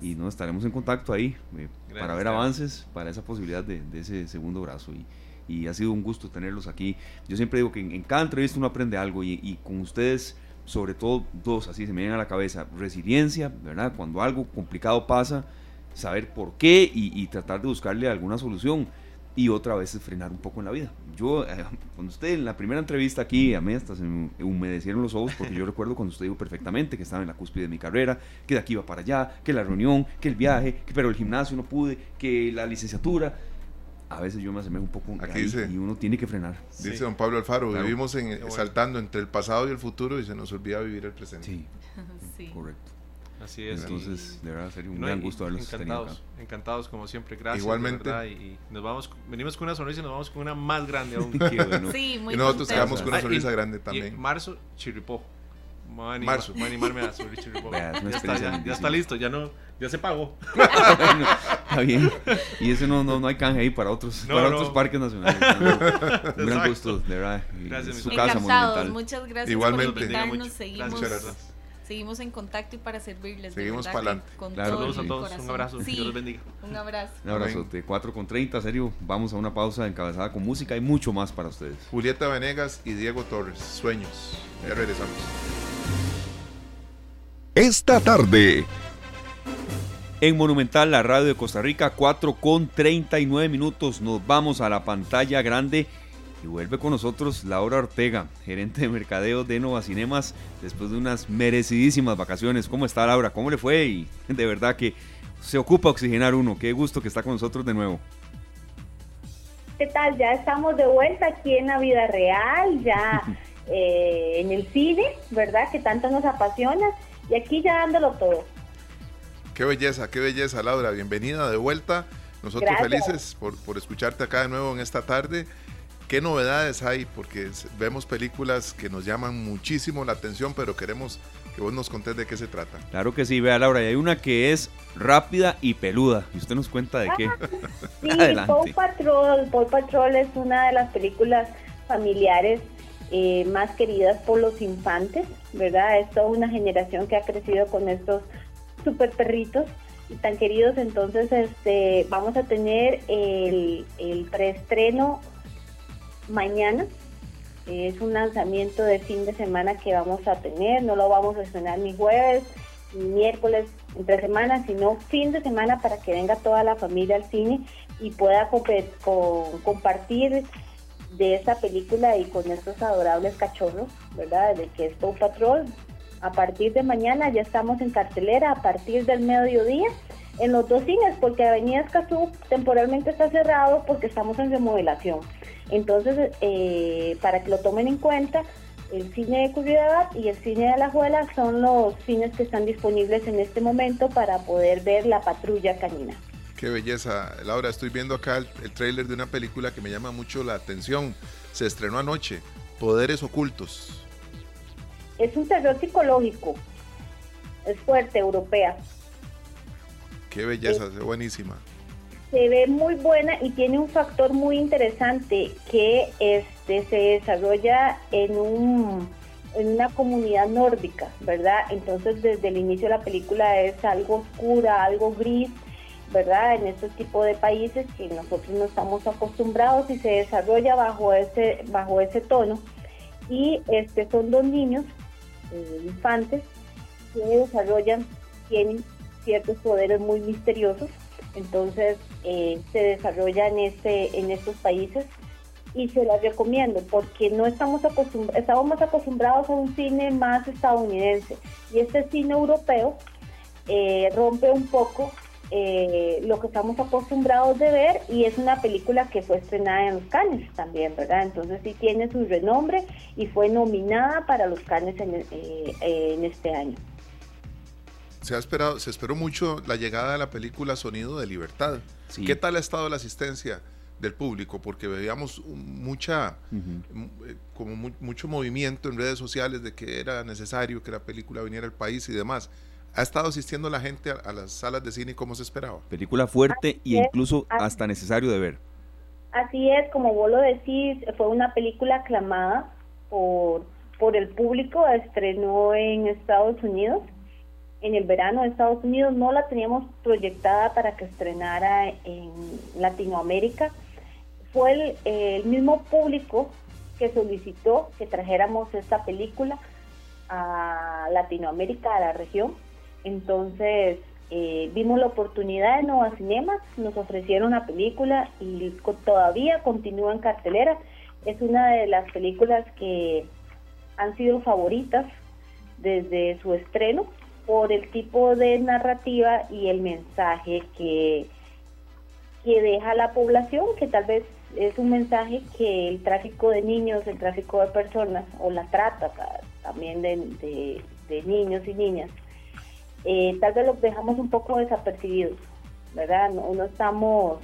y no estaremos en contacto ahí eh, para ver avances, para esa posibilidad de, de ese segundo brazo. Y, y ha sido un gusto tenerlos aquí. Yo siempre digo que en, en cada entrevista uno aprende algo y, y con ustedes, sobre todo dos, así se me vienen a la cabeza, resiliencia, ¿verdad? Cuando algo complicado pasa, saber por qué y, y tratar de buscarle alguna solución. Y otra vez frenar un poco en la vida. Yo, eh, cuando usted en la primera entrevista aquí, a mí hasta se me humedecieron los ojos porque yo recuerdo cuando usted dijo perfectamente que estaba en la cúspide de mi carrera, que de aquí iba para allá, que la reunión, que el viaje, que pero el gimnasio no pude, que la licenciatura. A veces yo me asemejo un poco Aquí ahí dice- y uno tiene que frenar. Dice Sí. don Pablo Alfaro, Claro. vivimos en, bueno. saltando entre el pasado y el futuro y se nos olvida vivir el presente. Sí, Sí. correcto. Así es. Entonces, y- de verdad, sería un no, gran gusto haberlos acá. encantados, encantados como siempre, gracias. Igualmente. verdad, y, y nos vamos, venimos con una sonrisa y nos vamos con una más grande aún. Sí, muy Y nosotros quedamos con una Ah, y- sonrisa grande también. marzo, Chirripó. Me voy a animar- Marzo. voy a animarme a subir Chirripó. Vea, es una ya, está, experiencia ya, ya lindísima. está listo, ya no, ya se pagó. Bueno, está bien. Y ese no, no, no hay canje ahí para otros, No, para no. otros parques nacionales. Un gran gusto, de verdad. Y Gracias, es su casa Encantados, monumental. muchas gracias Igualmente. por invitarnos. Mucho. Seguimos, Muchas gracias. seguimos en contacto y para servirles. de Seguimos verdad que pa'lante. con Claro, todo Saludos a todos, corazón. un abrazo, Sí, Dios los bendiga. un abrazo. Un abrazote, 4 con 30, serio. Vamos a una pausa encabezada con música y mucho más para ustedes. Julieta Venegas y Diego Torres, Sueños. Ya regresamos. Esta tarde, En Monumental, la radio de Costa Rica, 4 con 39 minutos. Nos vamos a la pantalla grande y vuelve con nosotros Laura Ortega, gerente de mercadeo de Nova Cinemas, después de unas merecidísimas vacaciones. ¿Cómo está Laura? ¿Cómo le fue? Y de verdad que se ocupa oxigenar uno. Qué gusto que está con nosotros de nuevo. ¿Qué tal? Ya estamos de vuelta aquí en la vida real, ya eh, en el cine, ¿verdad? Que tanto nos apasiona. Y aquí ya dándolo todo. Qué belleza, qué belleza, Laura. Bienvenida de vuelta. Nosotros Gracias. felices por, por escucharte acá de nuevo en esta tarde. ¿Qué novedades hay? Porque vemos películas que nos llaman muchísimo la atención, pero queremos que vos nos contés de qué se trata. Claro que sí, vea Laura, y hay una que es rápida y peluda. Y usted nos cuenta de qué. Sí, Adelante. Paw Patrol. Paw Patrol es una de las películas familiares eh, más queridas por los infantes, ¿verdad? Es toda una generación que ha crecido con estos super perritos y tan queridos. Entonces, este, vamos a tener el, el preestreno mañana. Es un lanzamiento de fin de semana que vamos a tener. No lo vamos a estrenar ni jueves ni miércoles entre semanas, sino fin de semana para que venga toda la familia al cine y pueda con- compartir de esta película y con estos adorables cachorros, ¿verdad? De que es Paw Patrol. A partir de mañana ya estamos en cartelera, a partir del mediodía, en los dos cines, porque Avenida Escazú temporalmente está cerrado porque estamos en remodelación. Entonces, eh, para que lo tomen en cuenta, el cine de Curridabat y el cine de Alajuela son los cines que están disponibles en este momento para poder ver la patrulla canina. Qué belleza, Laura. Estoy viendo acá el, el tráiler de una película que me llama mucho la atención. Se estrenó anoche, Poderes Ocultos. Es un terror psicológico, es fuerte, europea. Qué belleza, es buenísima. se ve muy buena y tiene un factor muy interesante que este se desarrolla en un en una comunidad nórdica, ¿verdad? Entonces desde el inicio de la película es algo oscura, algo gris ¿verdad? En este tipo de países que nosotros no estamos acostumbrados y se desarrolla bajo ese, bajo ese tono. Y este son dos niños, eh, infantes, que desarrollan, tienen ciertos poderes muy misteriosos, entonces eh, se desarrolla en, este, en estos países y se las recomiendo porque no estamos acostumbrados, estamos más acostumbrados a un cine más estadounidense y este cine europeo eh, rompe un poco eh, lo que estamos acostumbrados de ver y es una película que fue estrenada en los Cannes también, ¿verdad? Entonces sí tiene su renombre y fue nominada para los Cannes en, eh, en este año. Se ha esperado, se esperó mucho la llegada de la película Sonido de Libertad. ¿Qué tal ha estado la asistencia? del público, porque veíamos mucha, eh, como mucho movimiento en redes sociales de que era necesario que la película viniera al país y demás. ¿Ha estado asistiendo la gente a, las salas de cine como se esperaba? Película fuerte e incluso hasta necesario de ver. Así es, como vos lo decís, fue una película aclamada por, por el público, estrenó en Estados Unidos en el verano de Estados Unidos, no la teníamos proyectada para que estrenara en Latinoamérica fue el, mismo público que solicitó que trajéramos esta película a Latinoamérica, a la región. Entonces eh, vimos la oportunidad de Nova Cinemas, nos ofrecieron la película y todavía continúa en cartelera. Es una de las películas que han sido favoritas desde su estreno por el tipo de narrativa y el mensaje que, que deja la población, que tal vez es un mensaje que el tráfico de niños, el tráfico de personas o la trata también de, niños y niñas, eh, tal vez los dejamos un poco desapercibidos, ¿verdad? No, estamos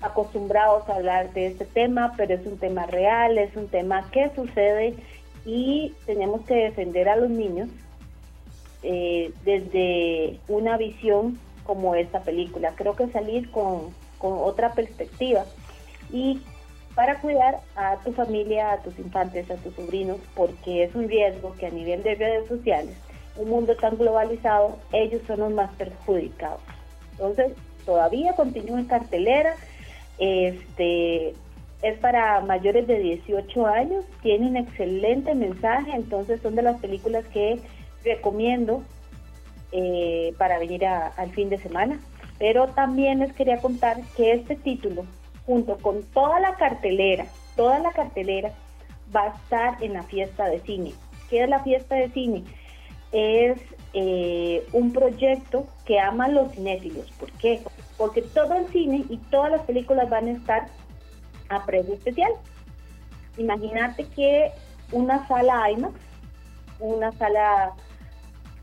acostumbrados a hablar de este tema, pero es un tema real, es un tema que sucede y tenemos que defender a los niños eh, desde una visión como esta película. Creo que salir con, con otra perspectiva y para cuidar a tu familia, a tus infantes, a tus sobrinos, porque es un riesgo que a nivel de redes sociales, un mundo tan globalizado, ellos son los más perjudicados. Entonces, todavía continúa en cartelera, este es para mayores de 18 años, tiene un excelente mensaje, entonces son de las películas que recomiendo eh, para venir al fin de semana. Pero también les quería contar que este título junto con toda la cartelera, toda la cartelera va a estar en la fiesta de cine. ¿Qué es la fiesta de cine? Es eh, un proyecto que ama a los cinéfilos. ¿Por qué? Porque todo el cine y todas las películas van a estar a precio especial. Imagínate que una sala IMAX, una sala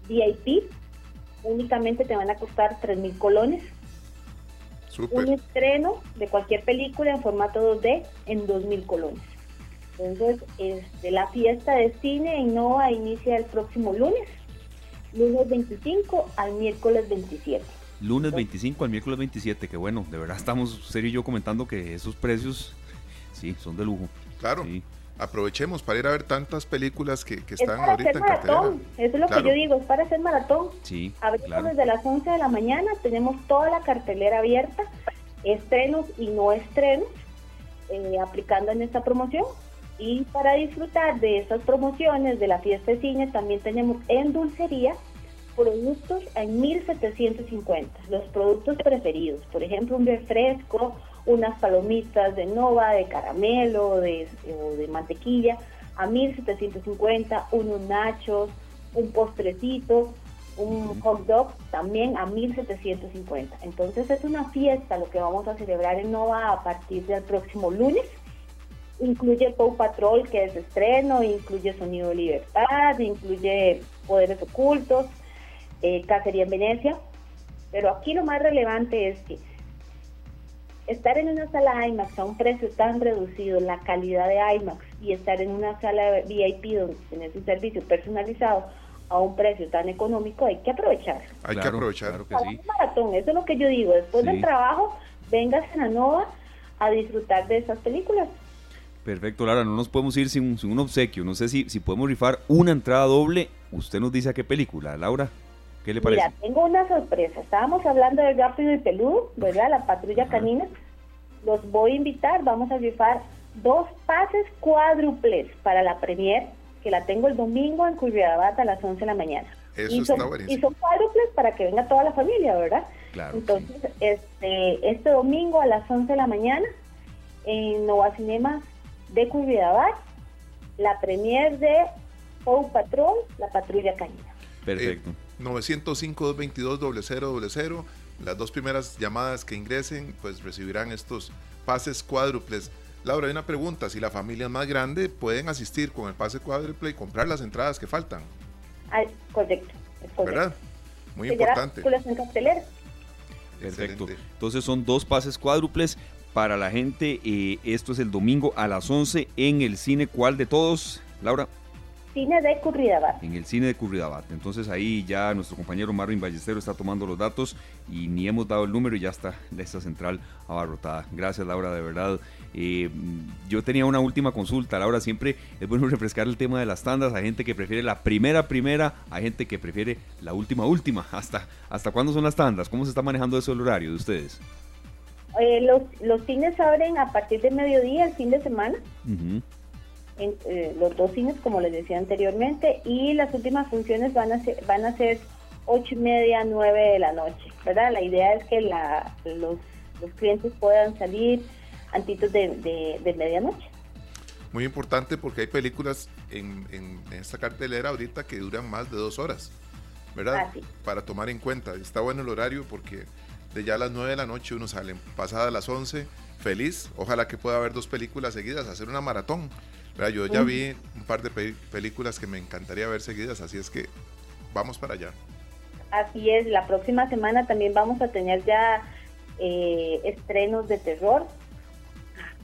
VIP, únicamente te van a costar 3 mil colones un estreno de cualquier película en formato 2D en 2.000 colones. Entonces, este, la fiesta de cine en Nova inicia el próximo lunes, lunes 25 al miércoles 27. Lunes 25 al miércoles 27, que bueno, de verdad estamos, Serio y yo, comentando que esos precios, sí, son de lujo. Claro. Sí aprovechemos para ir a ver tantas películas que, están ahorita en maratón. Eso es lo que yo digo, es para hacer maratón. Sí, Abrimos desde las 11 de la mañana, tenemos toda la cartelera abierta, estrenos y no estrenos, eh, aplicando en esta promoción. Y para disfrutar de estas promociones de la fiesta de cine, también tenemos en dulcería productos en 1750, los productos preferidos, por ejemplo, un refresco, unas palomitas de nova, de caramelo de, o de mantequilla a 1750, unos nachos, un postrecito, un hot dog también a 1750. Entonces es una fiesta lo que vamos a celebrar en Nova a partir del próximo lunes. Incluye Pow Patrol, que es estreno, incluye Sonido de Libertad, incluye Poderes Ocultos, eh, Cacería en Venecia. Pero aquí lo más relevante es que estar en una sala IMAX a un precio tan reducido, la calidad de IMAX, y estar en una sala VIP donde tienes un servicio personalizado a un precio tan económico, hay que aprovechar. Hay que aprovechar. Claro que sí. maratón, eso es lo que yo digo. Después del trabajo, vengas a la Nova a disfrutar de esas películas. Perfecto, Lara, no nos podemos ir sin, sin un obsequio. No sé si, si podemos rifar una entrada doble. Usted nos dice a qué película, Laura. ¿Qué le parece? Mira, tengo una sorpresa. Estábamos hablando del Rápido y Peludo, ¿verdad? La patrulla canina. Los voy a invitar, vamos a rifar dos pases cuádruples para la premier, que la tengo el domingo en Curridabat a las 11 de la mañana. Eso y son, Y son cuádruples para que venga toda la familia, ¿verdad? Claro. Entonces, este, este domingo a las 11 de la mañana, en Nova Cinema de Curridabat, la premier de Paw Patrol, la patrulla canina. Perfecto. 905-222-0000. Las dos primeras llamadas que ingresen, pues recibirán estos pases cuádruples. Laura, hay una pregunta. Si la familia es más grande, ¿pueden asistir con el pase cuádruple y comprar las entradas que faltan? Ah, correcto, ¿Verdad? Muy importante. Perfecto. Entonces son dos pases cuádruples para la gente. Eh, esto es el domingo a las 11 en el cine. ¿Cuál de todos, Laura? cine de Curridabat. En el cine de Curridabat. Entonces ahí ya nuestro compañero Marvin Ballestero está tomando los datos y ni hemos dado el número y ya está esta central abarrotada. Gracias Laura, de verdad. Eh, yo tenía una última consulta, Laura, siempre es bueno refrescar el tema de las tandas. Hay gente que prefiere la primera primera, hay gente que prefiere la última última. ¿Hasta, hasta cuándo son las tandas? ¿Cómo se está manejando eso el horario de ustedes? Eh, los, los cines abren a partir de mediodía el fin de semana. En, eh, los dos cines, como les decía anteriormente, y las últimas funciones van a ser, van a ser ocho y media, nueve de la noche, ¿verdad? La idea es que la, los, los clientes puedan salir antitos de, de, medianoche. Muy importante porque hay películas en, en, esta cartelera ahorita que duran más de dos horas, ¿verdad? Ah, Para tomar en cuenta. Está bueno el horario porque de ya a las nueve de la noche uno sale, pasada las once, feliz. Ojalá que pueda haber dos películas seguidas, hacer una maratón. Yo ya vi un par de películas que me encantaría ver seguidas, así es que vamos para allá. Así es, la próxima semana también vamos a tener ya eh, estrenos de terror.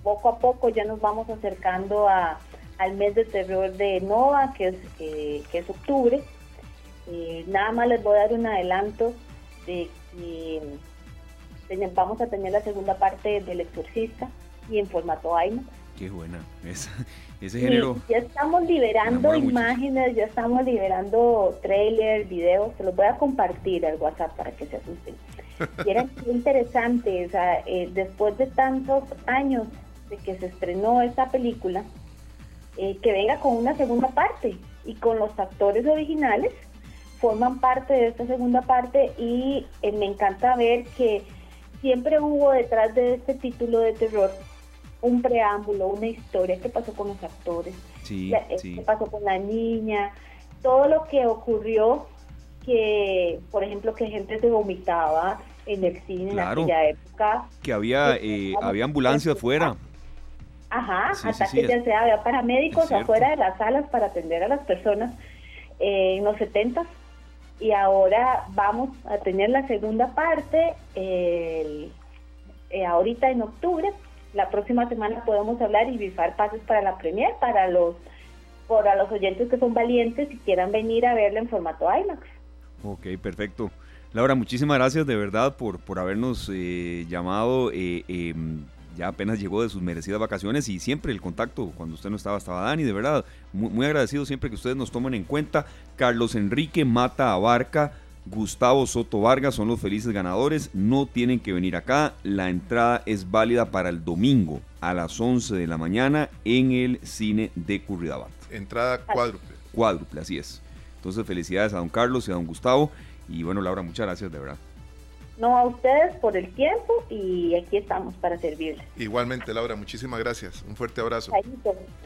Poco a poco ya nos vamos acercando a, al mes de terror de Nova, que es, eh, que es octubre. Eh, nada más les voy a dar un adelanto de que vamos a tener la segunda parte del Exorcista y en formato IMAX. Qué buena. ese género. ya estamos liberando imágenes, ya estamos liberando trailers, videos. Se los voy a compartir al WhatsApp para que se asusten. Y era interesante, o sea, eh, después de tantos años de que se estrenó esta película, eh, que venga con una segunda parte y con los actores originales forman parte de esta segunda parte y eh, me encanta ver que siempre hubo detrás de este título de terror un preámbulo, una historia, qué pasó con los actores, eh, qué pasó con la niña, todo lo que ocurrió, que por ejemplo que gente se vomitaba en el cine en aquella época. Que había, eh, había ambulancia afuera. Ajá, hasta que ya sea, había paramédicos afuera de las salas para atender a las personas eh, en los 70 y ahora vamos a tener la segunda parte ahorita en octubre la próxima semana podemos hablar y bifar pases para la premier para los para los oyentes que son valientes y quieran venir a verla en formato IMAX. Ok, perfecto. Laura, muchísimas gracias de verdad por, por habernos eh, llamado. Eh, em, ya apenas llegó de sus merecidas vacaciones y siempre el contacto, cuando usted no estaba, estaba Dani, de verdad. Muy, muy agradecido siempre que ustedes nos tomen en cuenta. Carlos Enrique Mata Abarca Gustavo Soto Vargas son los felices ganadores. No tienen que venir acá. La entrada es válida para el domingo a las 11 de la mañana en el cine de Curridabat. Entrada cuádruple. Cuádruple, así es. Entonces, felicidades a don Carlos y a don Gustavo. Y bueno, Laura, muchas gracias, de verdad. No, a ustedes por el tiempo y aquí estamos para servirles. Igualmente, Laura, muchísimas gracias. Un fuerte abrazo.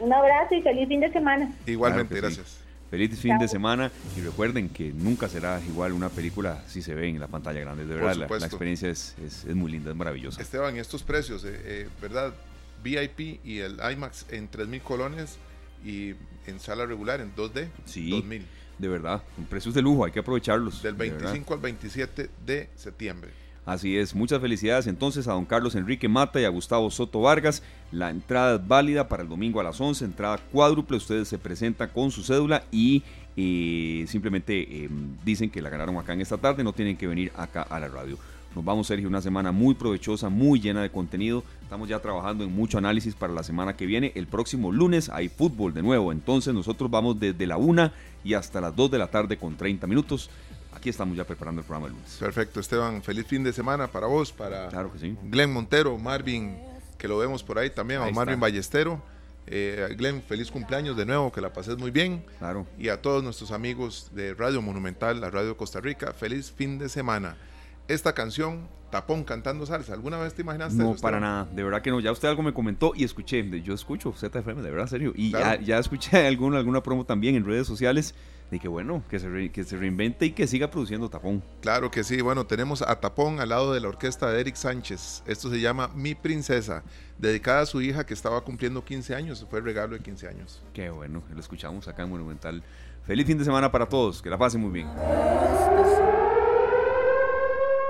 Un abrazo y feliz fin de semana. Igualmente, gracias. Feliz fin de semana y recuerden que nunca será igual una película si se ve en la pantalla grande. De verdad, la, experiencia es, es, muy linda, es maravillosa. Esteban, estos precios, eh, eh, ¿verdad? VIP y el IMAX en 3.000 colones y en sala regular en 2D, sí, 2.000. De verdad, precios de lujo, hay que aprovecharlos. Del 25 al 27 de septiembre. Así es, muchas felicidades entonces a don Carlos Enrique Mata y a Gustavo Soto Vargas. La entrada es válida para el domingo a las 11, entrada cuádruple. Ustedes se presentan con su cédula y eh, simplemente em, dicen que la ganaron acá en esta tarde, no tienen que venir acá a la radio. Nos vamos, Sergio, una semana muy provechosa, muy llena de contenido. Estamos ya trabajando en mucho análisis para la semana que viene. El próximo lunes hay fútbol de nuevo. Entonces nosotros vamos desde la 1 y hasta las 2 de la tarde con 30 minutos aquí estamos ya preparando el programa el lunes. Perfecto, Esteban. Feliz fin de semana para vos, para claro que sí. Glenn Montero, Marvin, que lo vemos por ahí también, a Marvin Ballestero. Eh, Glenn, feliz cumpleaños de nuevo, que la pases muy bien. Claro. Y a todos nuestros amigos de Radio Monumental, la Radio Costa Rica, feliz fin de semana. Esta canción, Tapón cantando salsa, ¿alguna vez te imaginaste? No, para nada, de verdad que no. Ya usted algo me comentó y escuché, yo escucho ZFM, de verdad, serio. Y ya, escuché alguna, alguna promo también en redes sociales de que bueno, que se, que se reinvente y que siga produciendo Tapón. Claro que sí, bueno, tenemos a Tapón al lado de la orquesta de Eric Sánchez. Esto se llama Mi Princesa, dedicada a su hija que estaba cumpliendo 15 años, fue el regalo de 15 años. Qué bueno, lo escuchamos acá en Monumental. Feliz fin de semana para todos, que la pasen muy bien.